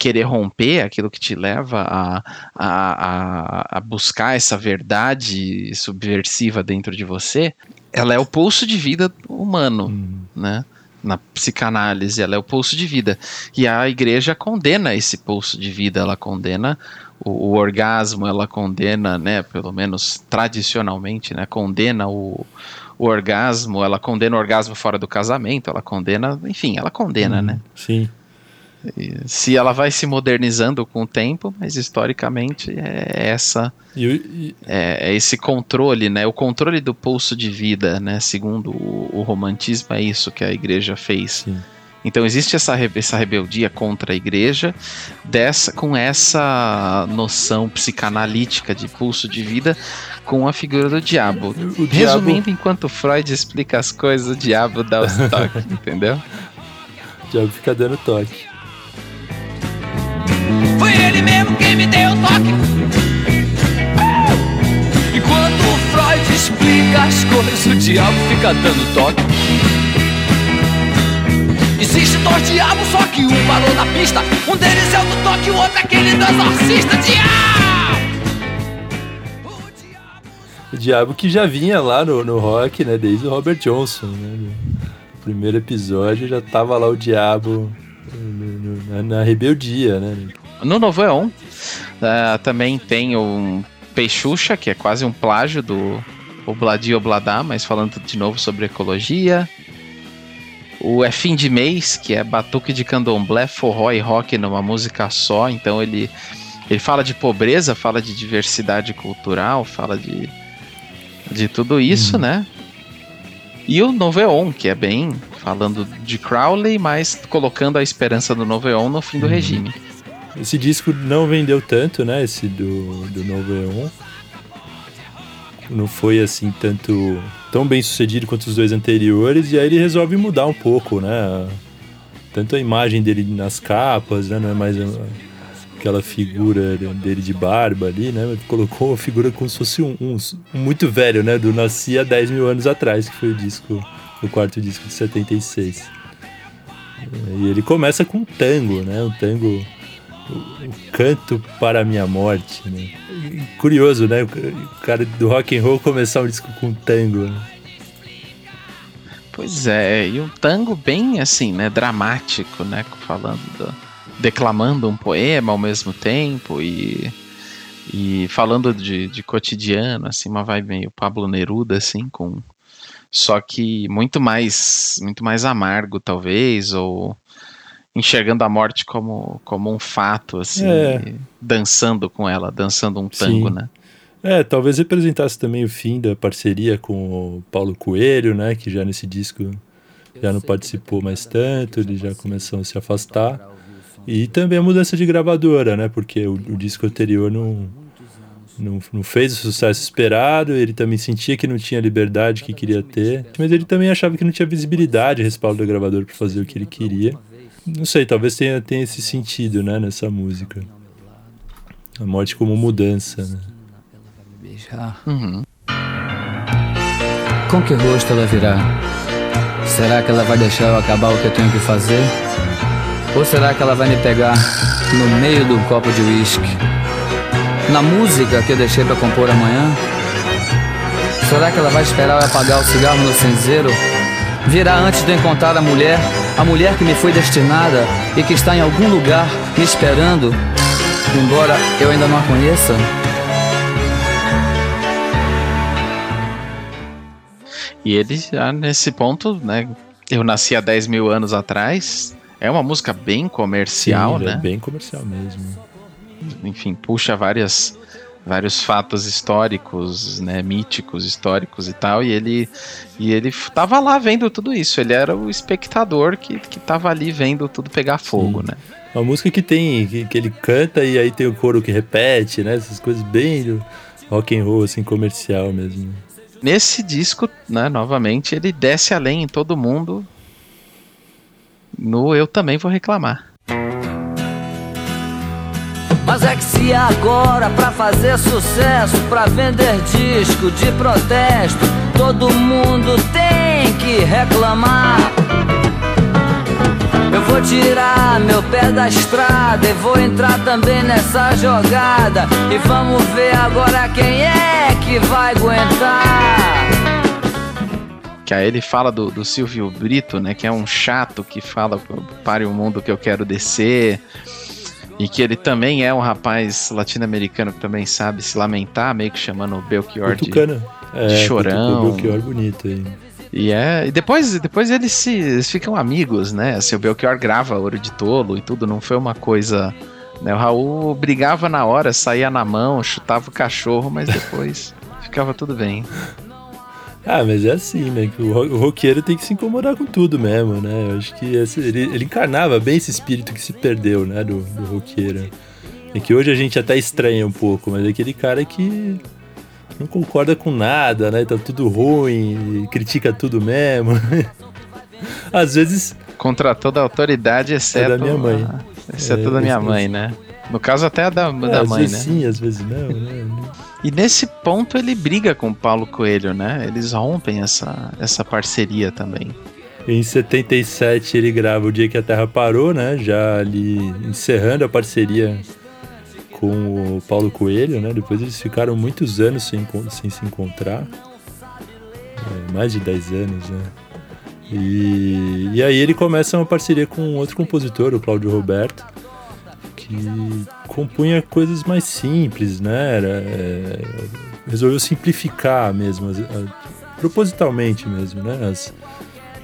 A: querer romper, aquilo que te leva a, a, a, buscar essa verdade subversiva dentro de você, ela é o pulso de vida humano, hum. né? Na psicanálise, ela é o pulso de vida. E a igreja condena esse pulso de vida, ela condena o, o orgasmo, ela condena, né, pelo menos tradicionalmente, né, condena o, o orgasmo, ela condena o orgasmo fora do casamento, ela condena, enfim, ela condena, hum, né?
B: Sim.
A: Se ela vai se modernizando com o tempo, mas historicamente é essa
B: E, e-
A: é, é esse controle, né? O controle do pulso de vida, né? Segundo o, o romantismo é isso que a igreja fez.
B: sim.
A: Então existe essa, essa rebeldia contra a igreja, dessa com essa noção psicanalítica de pulso de vida com a figura do diabo.
B: O diabo,
A: Resumindo, enquanto Freud explica as coisas, o diabo dá os toques, entendeu?
B: o diabo fica dando toque.
C: Quem me deu toque. Enquanto o Freud explica as coisas, o diabo fica dando toque. Existe dois diabos, só que um parou na pista. Um deles é o do toque, o outro é aquele do exorcista. Diabo! O diabo!
B: O diabo que já vinha lá no, no rock, né? Desde o Robert Johnson, né? Primeiro episódio já tava lá o diabo na, na rebeldia, né?
A: No Novo Eon, ah, também tem o Peixuxa, que é quase um plágio do Obladi Obladá, mas falando de novo sobre ecologia. O É Fim de Mês, que é batuque de candomblé, forró e rock numa música só. Então ele, ele fala de pobreza, fala de diversidade cultural, fala de, de tudo isso, né? E o Novo Eon, que é bem falando de Crowley, mas colocando a esperança do Novo Eon no fim do regime.
B: Esse disco não vendeu tanto, né? Esse do, do Novo Eon. Não foi assim tanto tão bem sucedido quanto os dois anteriores, e aí ele resolve mudar um pouco, né? Tanto a imagem dele nas capas, né? Não é mais a- aquela figura dele de barba ali, né? Colocou uma figura como se fosse um, um- um muito velho, né? Do Nasci há 10 mil anos atrás, que foi o disco, o quarto disco de 76. E ele começa com um tango, né? Um tango o canto para a minha morte, né? Curioso, né? O cara do rock and roll começar um disco com tango. né?
A: Pois é, e um tango bem assim, né, dramático, né, falando, do- declamando um poema ao mesmo tempo e, e falando de, de cotidiano, assim, uma vibe meio Pablo Neruda, assim, com só que muito mais, muito mais amargo, talvez, ou enxergando a morte como, como um fato, assim,
B: É.
A: dançando com ela, dançando um tango,
B: Sim.
A: né?
B: É, talvez representasse também o fim da parceria com o Paulo Coelho, né? Que já nesse disco já não participou mais tanto, eles já começam a se afastar. E também a mudança de gravadora, né? Porque o, o disco anterior não, não, não fez o sucesso esperado, ele também sentia que não tinha a liberdade que queria ter, mas ele também achava que não tinha visibilidade, respaldo da gravadora para fazer o que ele queria. Não sei, talvez tenha, tenha esse sentido, né, nessa música. A morte como mudança, né?
C: Beijar.
A: Uhum.
C: Com que rosto ela virá? Será que ela vai deixar eu acabar o que eu tenho que fazer? Ou será que ela vai me pegar no meio do copo de uísque? Na música que eu deixei pra compor amanhã? Será que ela vai esperar eu apagar o cigarro no cinzeiro? Virá antes de eu encontrar a mulher, a mulher que me foi destinada e que está em algum lugar me esperando, embora eu ainda não a conheça?
A: E ele já nesse ponto, né? Eu nasci há 10 mil anos atrás. É uma música bem comercial,
B: Sim,
A: né?
B: É bem comercial mesmo.
A: Enfim, puxa várias, vários fatos históricos, né? Míticos, históricos e tal. E ele, e ele tava lá vendo tudo isso. Ele era o espectador que, que tava ali vendo tudo pegar fogo, né?
B: Uma música que tem, que, que ele canta e aí tem o coro que repete, né? Essas coisas bem rock and roll, assim, comercial mesmo.
A: Nesse disco, né, novamente, ele desce além em todo mundo. No Eu Também Vou Reclamar.
C: Mas é que se agora pra fazer sucesso, pra vender disco de protesto, todo mundo tem que reclamar. Eu vou tirar meu pé da estrada e vou entrar também nessa jogada. E vamos ver agora quem é que vai aguentar.
A: Que aí ele fala do, do Silvio Brito, né? Que é um chato que fala pare o mundo que eu quero descer. E que ele também é um rapaz latino-americano que também sabe se lamentar, meio que chamando o Belchior de.
B: É,
A: Chorão.
B: cutucou o Belchior bonito aí.
A: E é. E depois, depois eles, se, eles ficam amigos, né? Assim, o Belchior grava Ouro de Tolo e tudo, não foi uma coisa. Né? O Raul brigava na hora, saía na mão, chutava o cachorro, mas depois ficava tudo bem.
B: Ah, mas é assim, né? Que o roqueiro tem que se incomodar com tudo mesmo, né? Eu acho que esse, ele, ele, encarnava bem esse espírito que se perdeu, né? Do, do roqueiro. É que hoje a gente até estranha um pouco, mas é aquele cara que não concorda com nada, né? Tá tudo ruim, critica tudo mesmo. Às vezes.
A: Contra toda a autoridade, exceto.
B: É da minha mãe.
A: A, exceto é, da minha mãe, né? No caso, até a da, é, da mãe,
B: né? Sim, às vezes não, né?
A: E nesse ponto ele briga com o Paulo Coelho, né? Eles rompem essa, essa parceria também.
B: Em 77 ele grava O Dia que a Terra Parou, né? Já ali encerrando a parceria com o Paulo Coelho, né? Depois eles ficaram muitos anos sem, sem se encontrar. É, mais de 10 anos, né? E, e aí ele começa uma parceria com outro compositor, o Cláudio Roberto, que compunha coisas mais simples, né? Era, é, resolveu simplificar mesmo, a, propositalmente mesmo, né? As,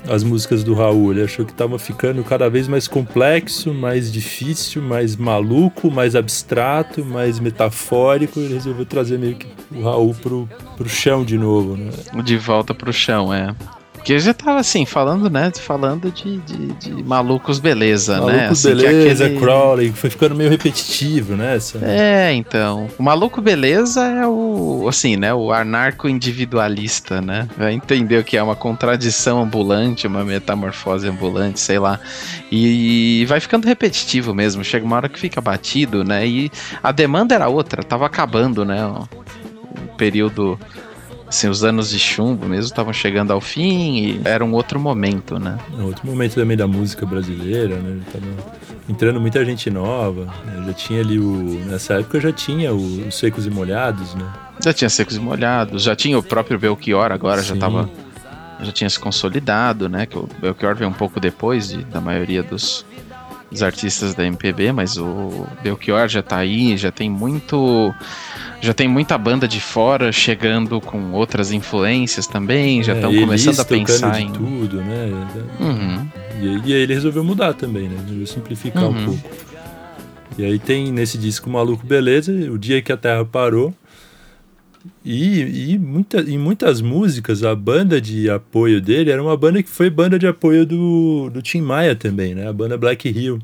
B: as músicas do Raul. Ele achou que estava ficando cada vez mais complexo, mais difícil, mais maluco, mais abstrato, mais metafórico. Ele resolveu trazer meio que o Raul pro, pro chão de novo, né?
A: De volta pro chão, é. Porque já tava assim, falando, né? Falando de, de, de malucos beleza,
B: malucos
A: né?
B: Malucos assim, beleza, aquele... Crowley, foi ficando meio repetitivo, né? Essa...
A: É, então. O maluco beleza é o, assim, né? O anarco individualista, né? Vai entender o que é uma contradição ambulante, uma metamorfose ambulante, sei lá. E, e vai ficando repetitivo mesmo. Chega uma hora que fica batido, né? E a demanda era outra, tava acabando, né? O período assim, os anos de chumbo mesmo estavam chegando ao fim e era um outro momento, né?
B: Um outro momento também da música brasileira, né? Entrando muita gente nova. Né? Já tinha ali o. Nessa época já tinha os Secos e Molhados, né?
A: Já tinha Secos e Molhados, já tinha o próprio Belchior agora, Sim. já tava. Já tinha se consolidado, né? Que o Belchior veio um pouco depois de, da maioria dos, dos artistas da MPB, mas o Belchior já tá aí, já tem muito já tem muita banda de fora chegando com outras influências também, já estão é, começando a pensar em
B: tudo, né? Uhum. E, e, aí ele resolveu mudar também, né? Resolveu simplificar uhum. um pouco. E aí tem nesse disco Maluco Beleza, O Dia que a Terra Parou. E, e muita, em muitas músicas, a banda de apoio dele era uma banda que foi banda de apoio do, do Tim Maia também, né? A banda Black Hill.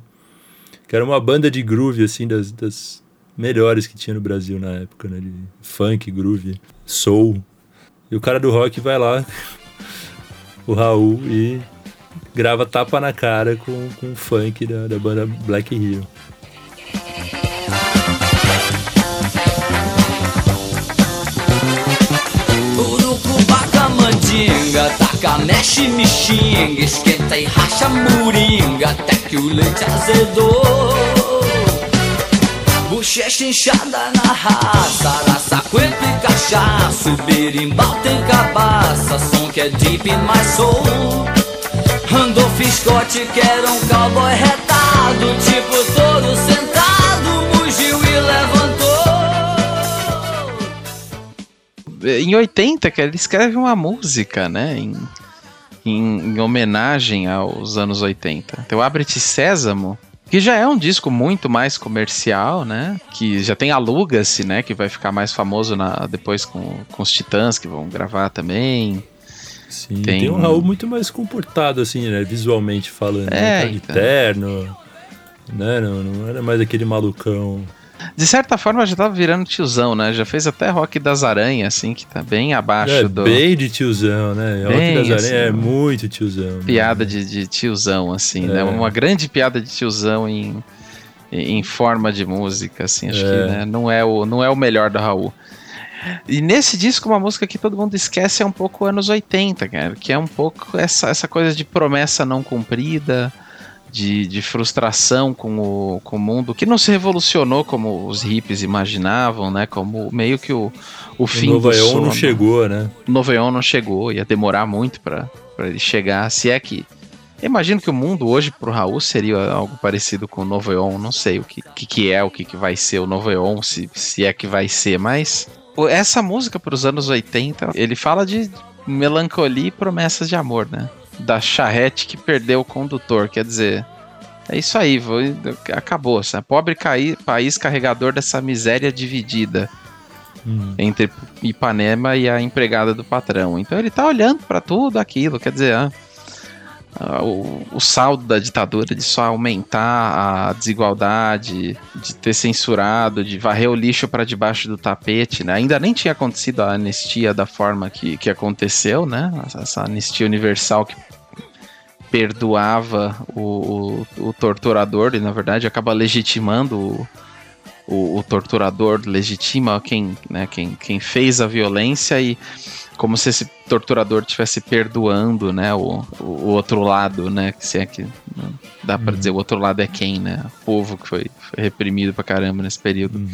B: Que era uma banda de groove, assim, das, das melhores que tinha no Brasil na época, né? De funk, groove, soul. E o cara do rock vai lá, o Raul, e grava tapa na cara com, com o funk da, da banda Black Hill. Mandinga, taca, mexe, me xinga, esquenta e racha moringa, até que o leite azedou. Bochecha inchada na raça, raça, cuento e cachaço Berimbau tem cabaça, som que é deep my soul Randolph Scott que era um cowboy retado Tipo todo sentado, mugiu e levantou
A: Em 80, que ele escreve uma música, né, em, em, em homenagem aos anos 80 Então, Abre-te Sésamo que já é um disco muito mais comercial, né? Que já tem Aluga-se, né? Que vai ficar mais famoso na, depois com, com os Titãs, que vão gravar também.
B: Sim, tem, tem um Raul muito mais comportado, assim, né? Visualmente falando. É, né? então. Terno, né? Não, não era mais aquele malucão
A: de certa forma já tava virando tiozão, né? Já fez até Rock das Aranhas, assim, que tá bem abaixo
B: é,
A: do.
B: Bem de tiozão, né? Bem, Rock das Aranhas é assim, muito tiozão.
A: Né? Piada né? de, de, tiozão, assim, né? é. né? Uma grande piada de tiozão em, em forma de música, assim. Acho é. que né? não, é o, não é o melhor da Raul. E nesse disco, uma música que todo mundo esquece é um pouco anos 80, cara, que é um pouco essa, essa coisa de promessa não cumprida, de, de frustração com o, com o mundo, que não se revolucionou como os hippies imaginavam, né? Como meio que o, o fim o
B: Nova do sono. não chegou, né?
A: O Nova não chegou, ia demorar muito para ele chegar, se é que... Eu imagino que o mundo hoje pro Raul seria algo parecido com o Novo não sei o que, que, que é, o que, que vai ser o Novo se, se é que vai ser, mas essa música para os anos 80, ele fala de melancolia e promessas de amor, né? Da charrete que perdeu o condutor, quer dizer, é isso aí, acabou. Sabe? Pobre caí, país carregador dessa miséria dividida hum. entre Ipanema e a empregada do patrão. Então ele tá olhando para tudo aquilo, quer dizer, ah, ah, o, o, saldo da ditadura de só aumentar a desigualdade, de ter censurado, de varrer o lixo para debaixo do tapete, né? Ainda nem tinha acontecido a anistia da forma que, que aconteceu, né? Essa anistia universal que perdoava o, o, o torturador e, na verdade, acaba legitimando o, o, o torturador, legitima quem, né, quem, quem fez a violência e como se esse torturador estivesse perdoando, né, o, o outro lado, né, se é que dá para uhum. dizer o outro lado é quem, né, o povo que foi, foi reprimido pra caramba nesse período. Uhum.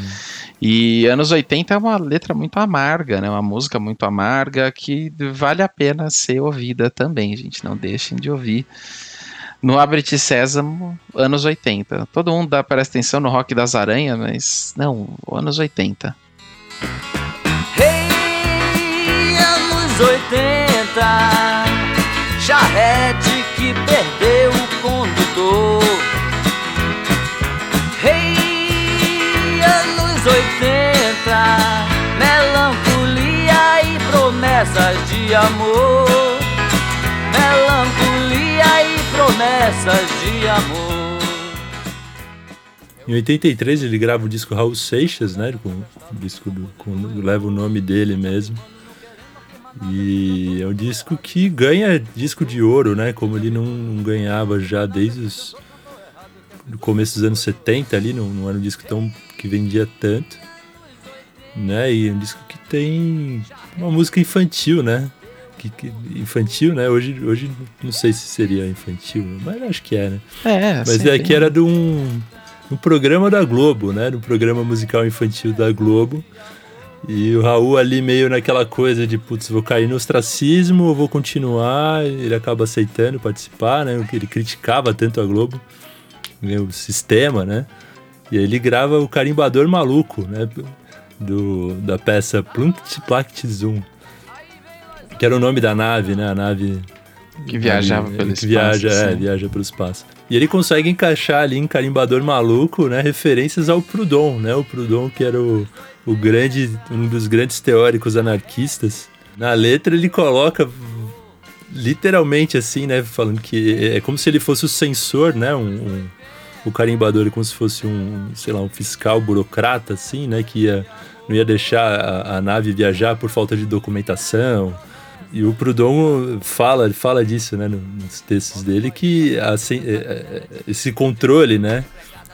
A: E anos 80 é uma letra muito amarga, né, uma música muito amarga que vale a pena ser ouvida também, gente, não deixem de ouvir. No Abre-te Sésamo, anos 80. Todo mundo dá, presta atenção no Rock das Aranhas, mas não, anos 80.
C: 80 Charrete que perdeu o condutor Hey, anos 80 Melancolia e promessas de amor Melancolia e promessas de amor
B: em 83 ele grava o disco Raul Seixas, né? Com, o disco com, leva o nome dele mesmo. E é um disco que ganha disco de ouro, né? Como ele não ganhava já desde os no começo dos anos 70 ali, não, não era um disco tão que vendia tanto, né? E é um disco que tem uma música infantil, né? Que, que, infantil, né? Hoje, hoje não sei se seria infantil, mas acho que é, né?
A: É,
B: mas é que era de um, um programa da Globo, né? Um programa musical infantil da Globo e o Raul ali meio naquela coisa de, putz, vou cair no ostracismo ou vou continuar? Ele acaba aceitando participar, né? Ele criticava tanto a Globo, né? o sistema, né? E aí ele grava o Carimbador Maluco, né? Do, da peça Plunkt Plakt Zoom. Que era o nome da nave, né? A nave...
A: Que viajava pelo
B: que espaço. Viaja, é, viaja pelo espaço. E ele consegue encaixar ali em Carimbador Maluco, né? Referências ao Proudhon, né? O Proudhon que era o o grande, um dos grandes teóricos anarquistas, na letra ele coloca literalmente assim, né, falando que é como se ele fosse o censor, né, um, um o carimbador é como se fosse um, sei lá, um fiscal burocrata assim, né, que ia não ia deixar a, a nave viajar por falta de documentação. E o Proudhon fala, fala disso, né, nos textos dele que assim, esse controle, né,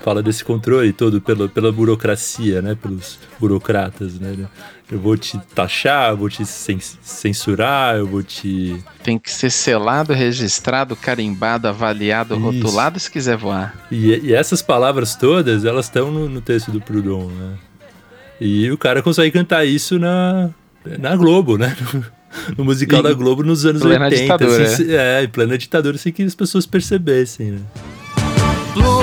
B: fala desse controle todo pela, pela burocracia, né? Pelos burocratas, né? Eu vou te taxar, vou te censurar, eu vou te.
A: Tem que ser selado, registrado, carimbado, avaliado, Isso. rotulado se quiser voar.
B: E, e essas palavras todas, elas estão no, no, texto do Proudhon, né? E o cara consegue cantar isso na, na Globo, né? No musical e da Globo nos anos 80. Ditadura, assim, é. é, em plena ditadura, sem que as pessoas percebessem, né?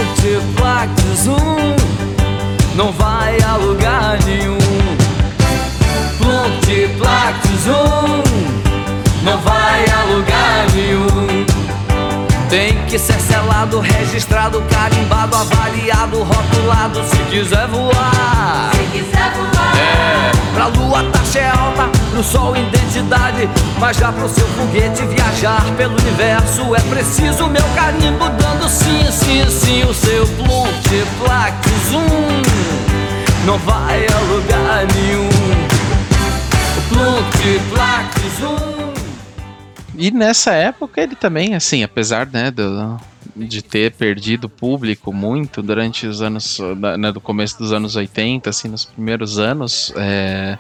C: Plutiplactis um não vai a lugar nenhum. Plutiplactis um não vai a lugar nenhum. Tem que ser selado, registrado, carimbado, avaliado, rotulado se quiser voar.
E: Se quiser voar.
C: É, pra lua taxa é alta, pro sol identidade. Mas já pro seu foguete viajar pelo universo é preciso meu carimbo dando sim, sim, sim. O seu Plutiplax Zoom não vai a lugar nenhum. Plutiplax Zoom.
A: E nessa época ele também, assim, apesar né, do, de ter perdido público muito durante os anos, né, do começo dos anos 80, assim, nos primeiros anos, é,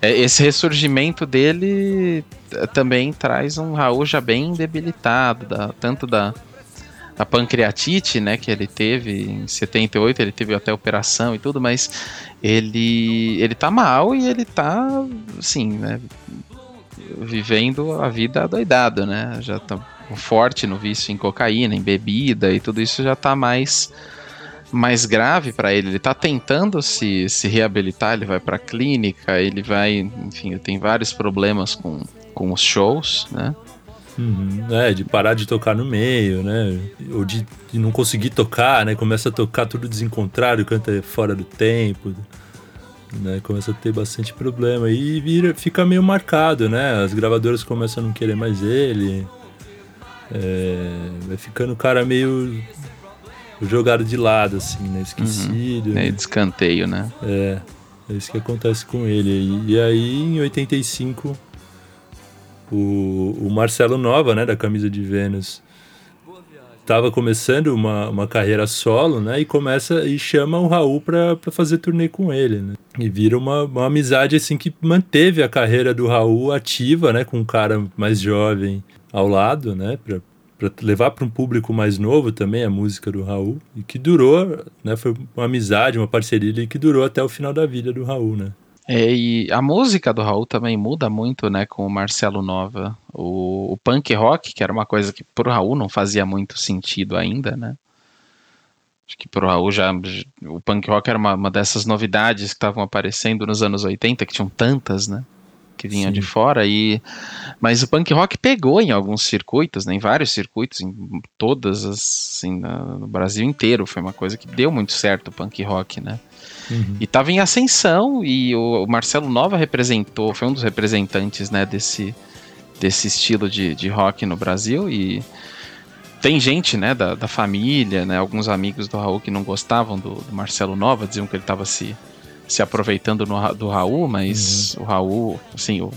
A: é, esse ressurgimento dele também traz um Raul já bem debilitado, da, tanto da, da pancreatite, né, que ele teve em 78, ele teve até operação e tudo, mas ele ele tá mal e ele tá, assim, né, vivendo a vida doidado, né? Já tá forte no vício em cocaína, em bebida e tudo isso já tá mais mais grave para ele. Ele tá tentando se, se reabilitar, ele vai pra clínica, ele vai, enfim, tem vários problemas com, com os shows, né?
B: Uhum. É, de parar de tocar no meio, né? Ou de, de, não conseguir tocar, né? Começa a tocar tudo desencontrado, canta fora do tempo, né? Começa a ter bastante problema e vira, fica meio marcado, né? As gravadoras começam a não querer mais ele. É, vai ficando o cara meio jogado de lado, assim, né? Esquecido. Uhum.
A: É, de escanteio, né?
B: É, é isso que acontece com ele. E aí, em 85 o, o Marcelo Nova, né, da camisa de Vênus, estava começando uma, uma carreira solo, né? E começa e chama o Raul para fazer turnê com ele, né? E vira uma, uma amizade assim que manteve a carreira do Raul ativa, né? Com um cara mais jovem ao lado, né? para levar para um público mais novo também a música do Raul e que durou, né? Foi uma amizade, uma parceria que durou até o final da vida do Raul, né?
A: É, e a música do Raul também muda muito, né, com o Marcelo Nova. O, o punk rock, que era uma coisa que pro Raul não fazia muito sentido ainda, né? Acho que pro Raul já. O punk rock era uma, uma dessas novidades que estavam aparecendo nos anos 80, que tinham tantas, né? Que vinham Sim. de fora. e Mas o punk rock pegou em alguns circuitos, né, em vários circuitos, em todas as. Assim, no Brasil inteiro. Foi uma coisa que deu muito certo o punk rock, né? Uhum. E estava em ascensão e o Marcelo Nova representou, foi um dos representantes, né, desse, desse estilo de, de rock no Brasil e tem gente, né, da, da família, né, alguns amigos do Raul que não gostavam do, do Marcelo Nova, diziam que ele estava se, se aproveitando no, do Raul, mas uhum. o Raul, assim, o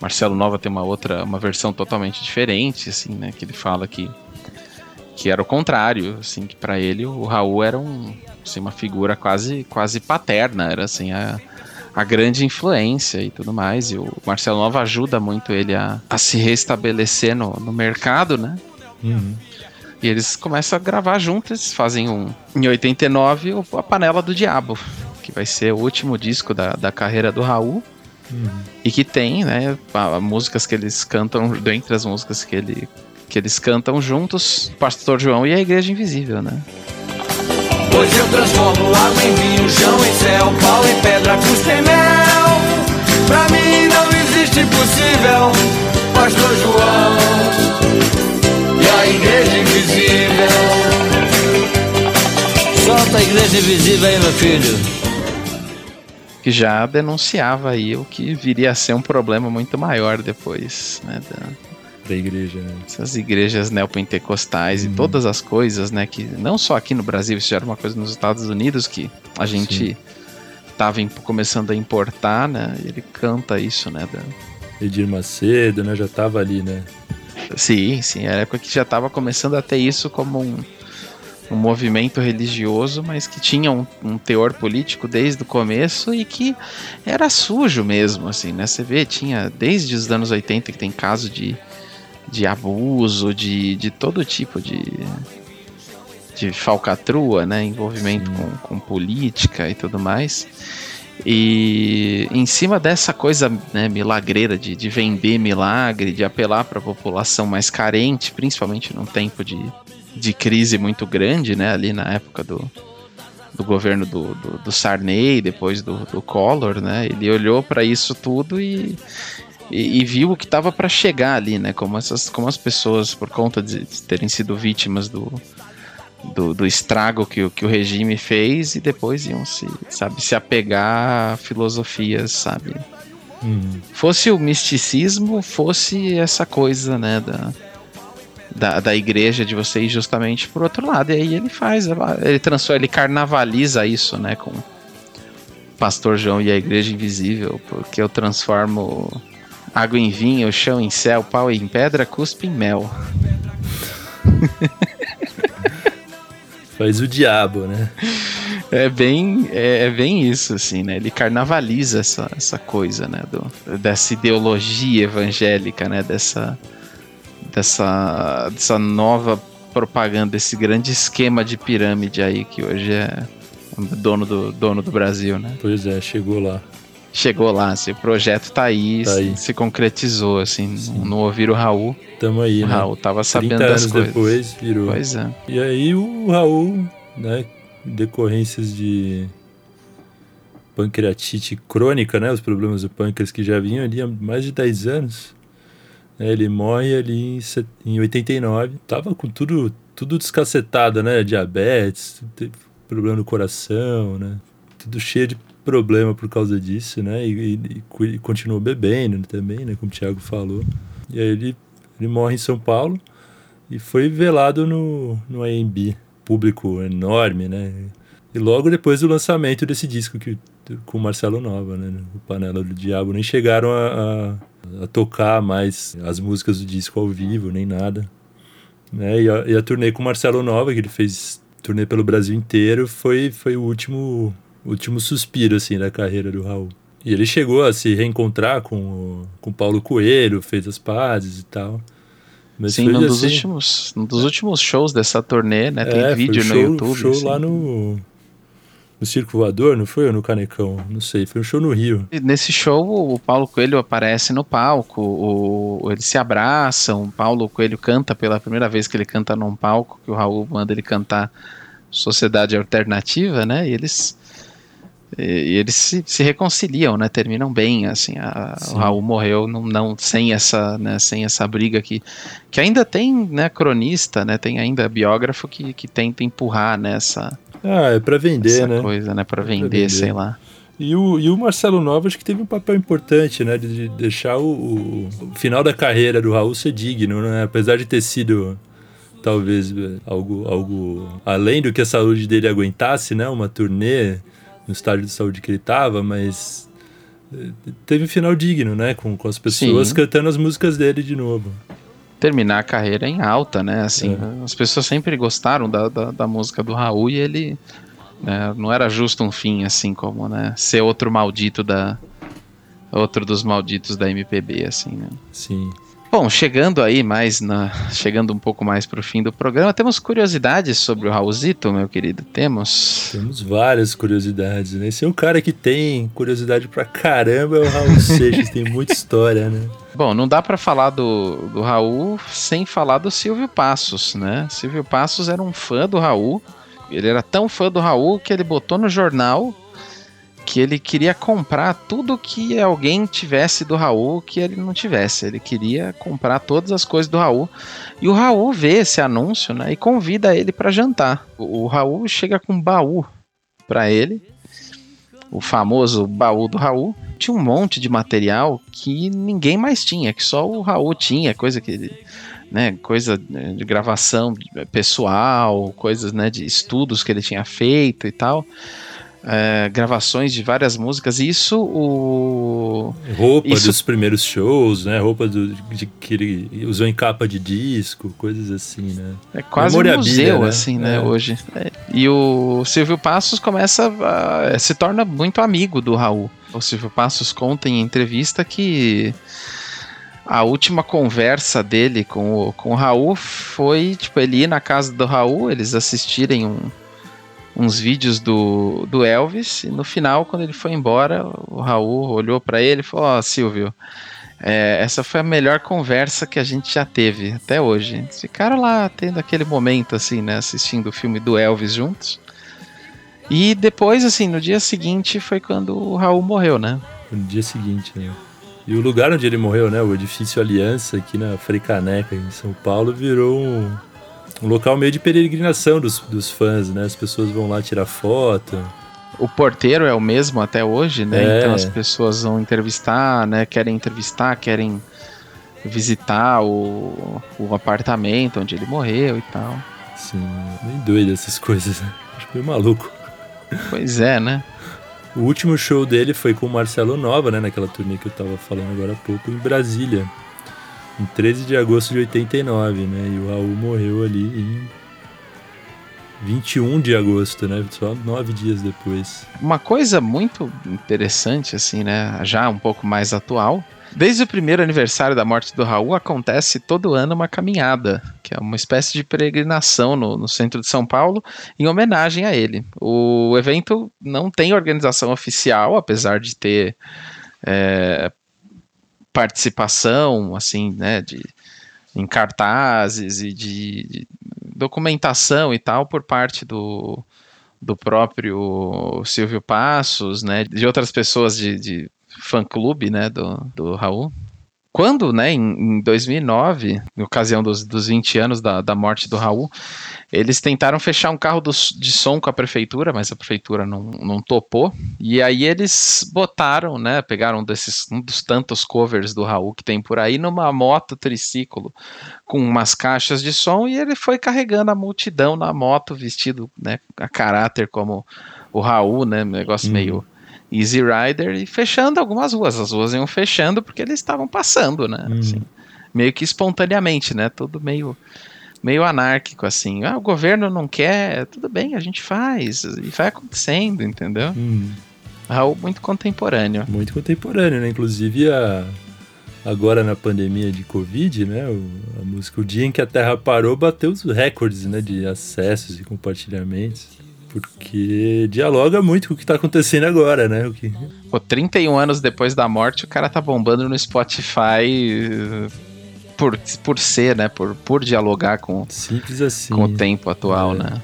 A: Marcelo Nova tem uma outra, uma versão totalmente diferente, assim, né, que ele fala que que era o contrário, assim, que para ele o Raul era um, assim, uma figura quase, quase paterna, era assim a, a grande influência e tudo mais. E o Marcelo Nova ajuda muito ele a, a se restabelecer no, no mercado, né? Uhum. E eles começam a gravar juntos, fazem um. Em 89, a Panela do Diabo, que vai ser o último disco da, da carreira do Raul. Uhum. E que tem, né, a, músicas que eles cantam, dentre as músicas que ele que eles cantam juntos, Pastor João e a Igreja Invisível, né?
E: Hoje eu transformo água em vinho, chão em céu, pau em pedra, cuspe em mel. Pra mim não existe impossível, Pastor João e a Igreja Invisível.
C: Solta a Igreja Invisível aí, meu filho.
A: Que já denunciava aí o que viria a ser um problema muito maior depois, né? Da
B: da igreja, né?
A: Essas igrejas neopentecostais uhum. e todas as coisas, né? Que não só aqui no Brasil, isso já era uma coisa nos Estados Unidos que a gente estava começando a importar, né? E ele canta isso, né? Da...
B: Edir Macedo, né? Já estava ali, né?
A: Sim, sim. Era a época que já estava começando a ter isso como um, um movimento religioso, mas que tinha um, um, teor político desde o começo e que era sujo mesmo, assim, né? Você vê, tinha desde os anos 80 que tem caso de de abuso, de, de todo tipo de, de falcatrua, né? Envolvimento com, com política e tudo mais. E em cima dessa coisa né, milagreira de, de vender milagre, de apelar para a população mais carente, principalmente num tempo de, de crise muito grande, né? Ali na época do, do governo do, do, do Sarney, depois do, do Collor, né? Ele olhou para isso tudo e, e, e viu o que estava para chegar ali, né? Como, essas, como as pessoas, por conta de, terem sido vítimas do, do, do, estrago que, que o regime fez e depois iam se, sabe, se apegar a filosofias, sabe? Uhum. Fosse o misticismo, fosse essa coisa, né, da, da, da igreja de vocês justamente por outro lado. E aí ele faz, ele transforma, ele carnavaliza isso, né, com o Pastor João e a Igreja Invisível, porque eu transformo Água em vinho, chão em céu, pau em pedra, cuspe em mel.
B: Faz o diabo, né?
A: É bem, é, é, bem isso, assim, né? Ele carnavaliza essa, essa coisa, né? Do, dessa ideologia evangélica, né? Dessa, dessa, dessa nova propaganda, desse grande esquema de pirâmide aí que hoje é dono do, dono do Brasil, né?
B: Pois é, chegou lá
A: chegou lá, assim, o projeto tá aí, tá aí. se concretizou, assim, Sim. não ouviram o Raul.
B: Tamo aí,
A: o
B: né?
A: Raul tava sabendo das coisas.
B: depois virou.
A: Pois é.
B: E aí o Raul, né, decorrências de pancreatite crônica, né? Os problemas do pâncreas que já vinham ali há mais de 10 anos. É, ele morre ali em, em 89. Tava com tudo, tudo descacetado, né? Diabetes, problema no coração, né? Tudo cheio de problema por causa disso, né? E, e, e continuou bebendo também, né? Como o Thiago falou. E aí ele, ele morre em São Paulo e foi velado no, no AMB, público enorme, né? E logo depois do lançamento desse disco que, com o Marcelo Nova, né? O Panela do Diabo, nem chegaram a, a, tocar mais as músicas do disco ao vivo, nem nada. Né? E, a, e a turnê com o Marcelo Nova, que ele fez turnê pelo Brasil inteiro, foi, foi o último, último suspiro, assim, da carreira do Raul. E ele chegou a se reencontrar com o Paulo Coelho, fez as pazes e tal.
A: Mas Sim, num dos, assim, últimos, num dos últimos shows dessa turnê, né? Tem
B: é,
A: vídeo
B: show,
A: no YouTube.
B: show
A: assim.
B: lá no, no Circo Voador, não foi? Ou no Canecão? Não sei, foi um show no Rio.
A: E nesse show, o Paulo Coelho aparece no palco, o, eles se abraçam, o Paulo Coelho canta pela primeira vez que ele canta num palco, que o Raul manda ele cantar Sociedade Alternativa, né? E eles e, e eles se, se, reconciliam, né? Terminam bem, assim. A, o Raul morreu não, não sem essa, né? Sem essa briga que, que ainda tem, né? Cronista, né? Tem ainda biógrafo que, que tenta empurrar nessa.
B: Né, ah, é para vender,
A: essa
B: né?
A: coisa, né? Para vender, vender, sei lá.
B: E o, e o Marcelo Nova acho que teve um papel importante, né? De, deixar o, o, o final da carreira do Raul ser digno, né? Apesar de ter sido talvez algo, algo além do que a saúde dele aguentasse, né? Uma turnê no estádio de saúde que ele estava, mas eh, teve um final digno, né? Com, com as pessoas Sim. cantando as músicas dele de novo.
A: Terminar a carreira em alta, né? Assim, é. as pessoas sempre gostaram da, da, da, música do Raul e ele né, não era justo um fim, assim, como, né? Ser outro maldito da. Outro dos malditos da MPB, assim, né?
B: Sim.
A: Bom, chegando aí mais na, chegando um pouco mais para o fim do programa, temos curiosidades sobre o Raulzito, meu querido. Temos.
B: Temos várias curiosidades, né? Esse é um cara que tem curiosidade pra caramba, é o Raul Seixas, tem muita história, né?
A: Bom, não dá para falar do, do Raul sem falar do Silvio Passos, né? Silvio Passos era um fã do Raul. Ele era tão fã do Raul que ele botou no jornal que ele queria comprar tudo que alguém tivesse do Raul que ele não tivesse. Ele queria comprar todas as coisas do Raul. E o Raul vê esse anúncio né, e convida ele para jantar. O, Raul chega com um baú para ele, o famoso baú do Raul. Tinha um monte de material que ninguém mais tinha, que só o Raul tinha, coisa que né, coisa de gravação pessoal, coisas né, de estudos que ele tinha feito e tal é, gravações de várias músicas. Isso o.
B: Roupa isso... dos primeiros shows, né? Roupa do, de, que ele usou em capa de disco, coisas assim, né?
A: É quase um museu, né? assim, né? É. Hoje. É. E o Silvio Passos começa. A, se torna muito amigo do Raul. O Silvio Passos conta em entrevista que a última conversa dele com o, com o Raul foi, tipo, ele ir na casa do Raul, eles assistirem um, uns vídeos do, do Elvis e no final, quando ele foi embora, o Raul olhou para ele e falou: Ó, oh, Silvio, é, essa foi a melhor conversa que a gente já teve até hoje. Ficaram lá tendo aquele momento, assim, né, assistindo o filme do Elvis juntos. E depois, assim, no dia seguinte foi quando o Raul morreu, né?
B: No dia seguinte, né? E o lugar onde ele morreu, né, o edifício Aliança, aqui na Fricaneca, em São Paulo, virou um, um local meio de peregrinação dos, dos fãs, né? As pessoas vão lá tirar foto.
A: O porteiro é o mesmo até hoje, né? É. Então as pessoas vão entrevistar, né? Querem entrevistar, querem visitar o, o apartamento onde ele morreu e tal.
B: Sim, bem doido essas coisas, né? Acho meio maluco.
A: Pois é, né?
B: O último show dele foi com o Marcelo Nova, né? Naquela turnê que eu tava falando agora há pouco, em Brasília em 13 de agosto de 89, né? E o Raul morreu ali em 21 de agosto, né? Só nove dias depois.
A: Uma coisa muito interessante, assim, né? Já um pouco mais atual. Desde o primeiro aniversário da morte do Raul, acontece todo ano uma caminhada, que é uma espécie de peregrinação no, no centro de São Paulo, em homenagem a ele. O evento não tem organização oficial, apesar de ter é, participação, assim, né, de, em cartazes e de, de documentação e tal por parte do, do próprio Silvio Passos, né, de outras pessoas de, de fã-clube, né, do, do Raul. Quando, né, em, em 2009, em ocasião dos, dos 20 anos da, da morte do Raul, eles tentaram fechar um carro do, de som com a prefeitura, mas a prefeitura não, não topou. E aí eles botaram, né? Pegaram desses, um dos tantos covers do Raul que tem por aí numa moto triciclo com umas caixas de som e ele foi carregando a multidão na moto, vestido né, a caráter como o Raul, né? negócio hum. meio Easy Rider e fechando algumas ruas. As ruas iam fechando porque eles estavam passando, né? Hum. Assim, meio que espontaneamente, né? Tudo meio meio anárquico, assim. Ah, o governo não quer, tudo bem, a gente faz. E vai acontecendo, entendeu? Hum. Raul muito contemporâneo.
B: Muito contemporâneo, né? Inclusive a. Agora na pandemia de Covid, né? a música O Dia em que a Terra Parou bateu os recordes né, de acessos e compartilhamentos. Porque dialoga muito com o que está acontecendo agora, né? O que...
A: Pô, 31 anos depois da morte, o cara tá bombando no Spotify por, por ser, né? Por, por dialogar com,
B: Simples assim.
A: com o tempo atual, é. né?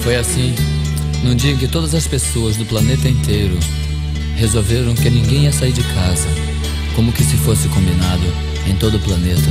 D: Foi assim, num dia em que todas as pessoas do planeta inteiro resolveram que ninguém ia sair de casa, como que se fosse combinado em todo o planeta.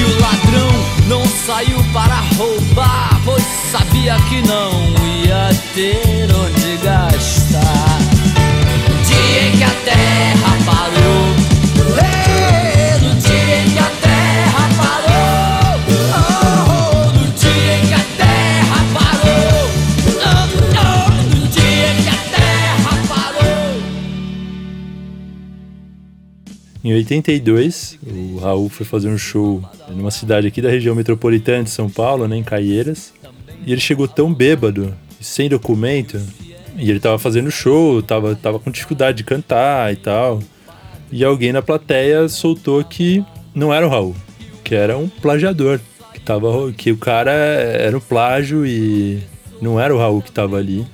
D: E o ladrão não saiu para roubar, pois sabia que não ia ter onde gastar dia em que a terra parou. Em
B: 82, o Raul foi fazer um show numa cidade aqui da região metropolitana de São Paulo, né, em Caieiras. E ele chegou tão bêbado, sem documento, e ele tava fazendo show, tava, tava com dificuldade de cantar e tal. E alguém na plateia soltou que não era o Raul, que era um plagiador. Que, tava, que o cara era um plágio e não era o Raul que tava ali.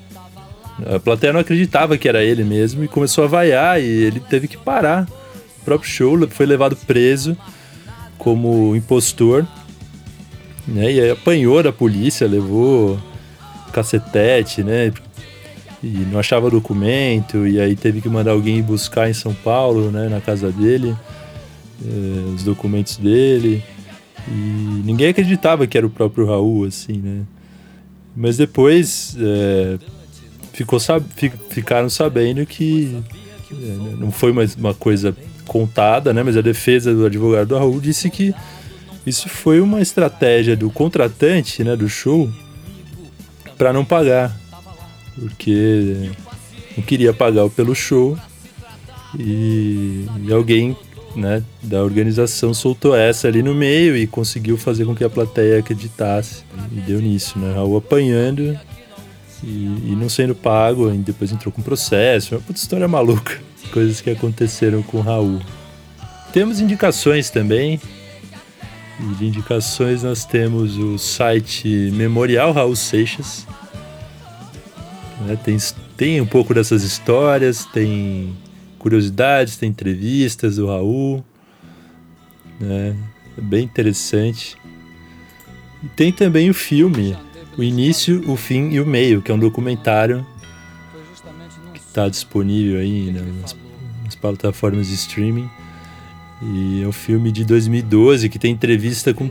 B: A plateia não acreditava que era ele mesmo e começou a vaiar e ele teve que parar. Próprio show foi levado preso como impostor. Né? E apanhou da polícia, levou cacetete, né? e não achava documento, e aí teve que mandar alguém buscar em São Paulo, né, na casa dele, eh, os documentos dele. E ninguém acreditava que era o próprio Raul, assim, né? Mas depois é, ficou, sab ficaram sabendo que é, não foi mais uma coisa contada, né? Mas a defesa do advogado do Raul disse que isso foi uma estratégia do contratante, né, do show, para não pagar porque não queria pagar pelo show e, e alguém né, da organização soltou essa ali no meio e conseguiu fazer com que a plateia acreditasse. E deu nisso, né? Raul apanhando e, e não sendo pago, e depois entrou com processo. Uma puta história maluca. Coisas que aconteceram com o Raul. Temos indicações também. E de indicações nós temos o site Memorial Raul Seixas, né? Tem, tem um pouco dessas histórias, tem curiosidades, tem entrevistas do Raul. Né? É bem interessante. E tem também o filme, o início, o fim e o meio, que é um documentário está disponível aí nas, nas plataformas de streaming. E é um filme de 2012 que tem entrevista com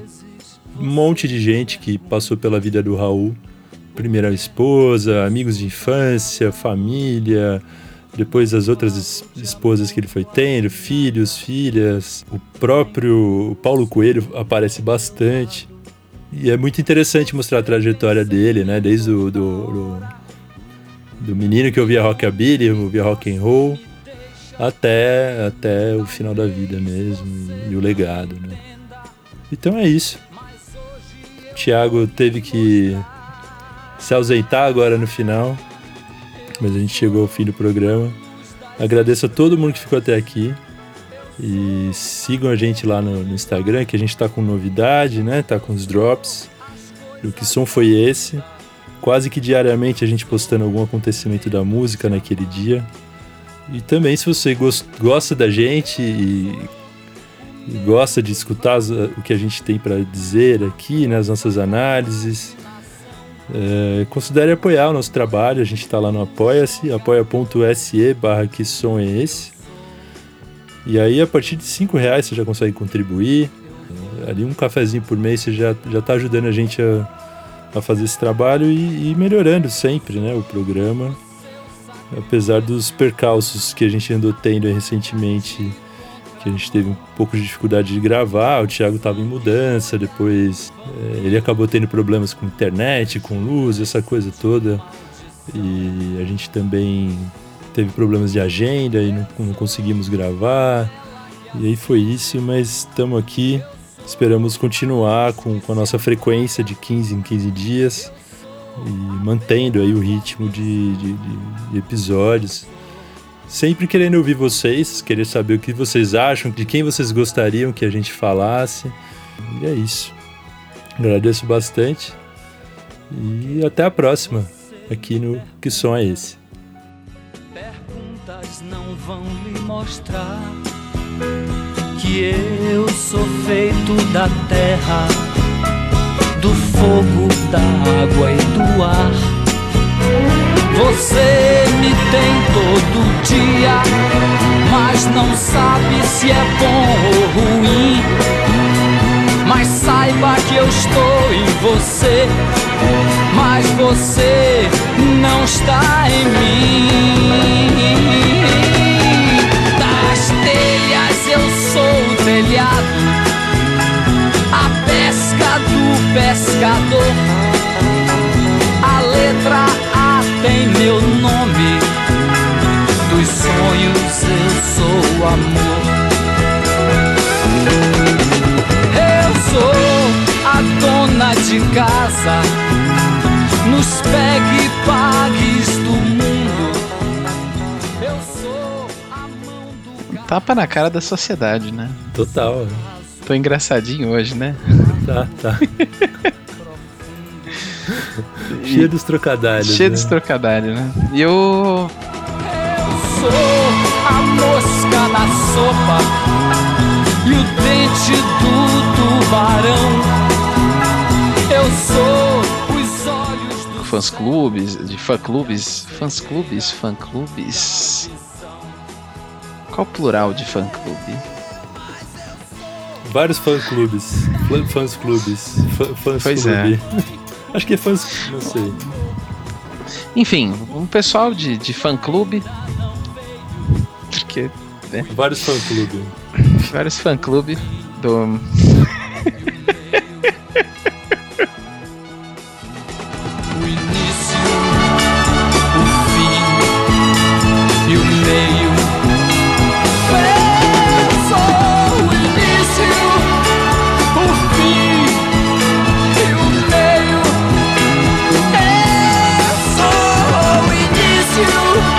B: um monte de gente que passou pela vida do Raul primeira esposa, amigos de infância, família, depois as outras esposas que ele foi tendo, filhos, filhas. O próprio Paulo Coelho aparece bastante. E é muito interessante mostrar a trajetória dele, né? Desde o do, do, do menino que ouvia rockabilly, ouvia rock and roll, até, até o final da vida mesmo e, e o legado, né? Então é isso. O Thiago teve que se ausentar agora no final, mas a gente chegou ao fim do programa. Agradeço a todo mundo que ficou até aqui. E sigam a gente lá no, no Instagram, que a gente tá com novidade, né? Tá com os drops. O que som foi esse? Quase que diariamente a gente postando algum acontecimento da música naquele dia. E também se você gosta da gente e, e gosta de escutar o que a gente tem para dizer aqui nas nossas análises, é, considere apoiar o nosso trabalho. A gente está lá no Apoia-se, apoia.se barra que som é esse. E aí, a partir de 5 reais, você já consegue contribuir. Ali, um cafezinho por mês, você já, já tá ajudando a gente a, a fazer esse trabalho e, e melhorando sempre né, o programa. Apesar dos percalços que a gente andou tendo recentemente, que a gente teve um pouco de dificuldade de gravar, o Thiago estava em mudança, depois é, ele acabou tendo problemas com internet, com luz, essa coisa toda. E a gente também teve problemas de agenda e não, não conseguimos gravar. E aí foi isso, mas estamos aqui. Esperamos continuar com, com a nossa frequência de 15 em 15 dias e mantendo aí o ritmo de, de, de episódios. Sempre querendo ouvir vocês, querer saber o que vocês acham, de quem vocês gostariam que a gente falasse. E é isso. Agradeço bastante e até a próxima aqui no Que Som é Esse?
D: não vão lhe mostrar eu sou feito da terra, do fogo, da água e do ar. Você me tem todo dia, mas não sabe se é bom ou ruim. Mas saiba que eu estou em você, mas você não está em mim. Pesca do pescador. A letra A tem meu nome, dos sonhos eu sou amor. Eu sou a dona de casa, nos pegue pagues do mundo. Eu sou a mão do.
A: Tapa na cara da sociedade, né?
B: Total.
A: Tô engraçadinho hoje, né?
B: Tá, tá. Cheio dos trocadilhos.
A: Cheio
B: né?
A: dos trocadilhos, né? E eu.
D: Eu sou a mosca na sopa e o dente do tubarão. Eu sou os olhos do
A: Fãs clubes, de fã clubes, fãs clubes, fã clubes. Qual o plural de fã clube?
B: Vários fã-clubes. Fãs clubes. Fãs
A: Pois é.
B: Acho que é fãs. Não sei.
A: Enfim, um pessoal de, de fã clube. Porque
B: Vários fã-clubes.
A: vários fã clube do.
D: meio.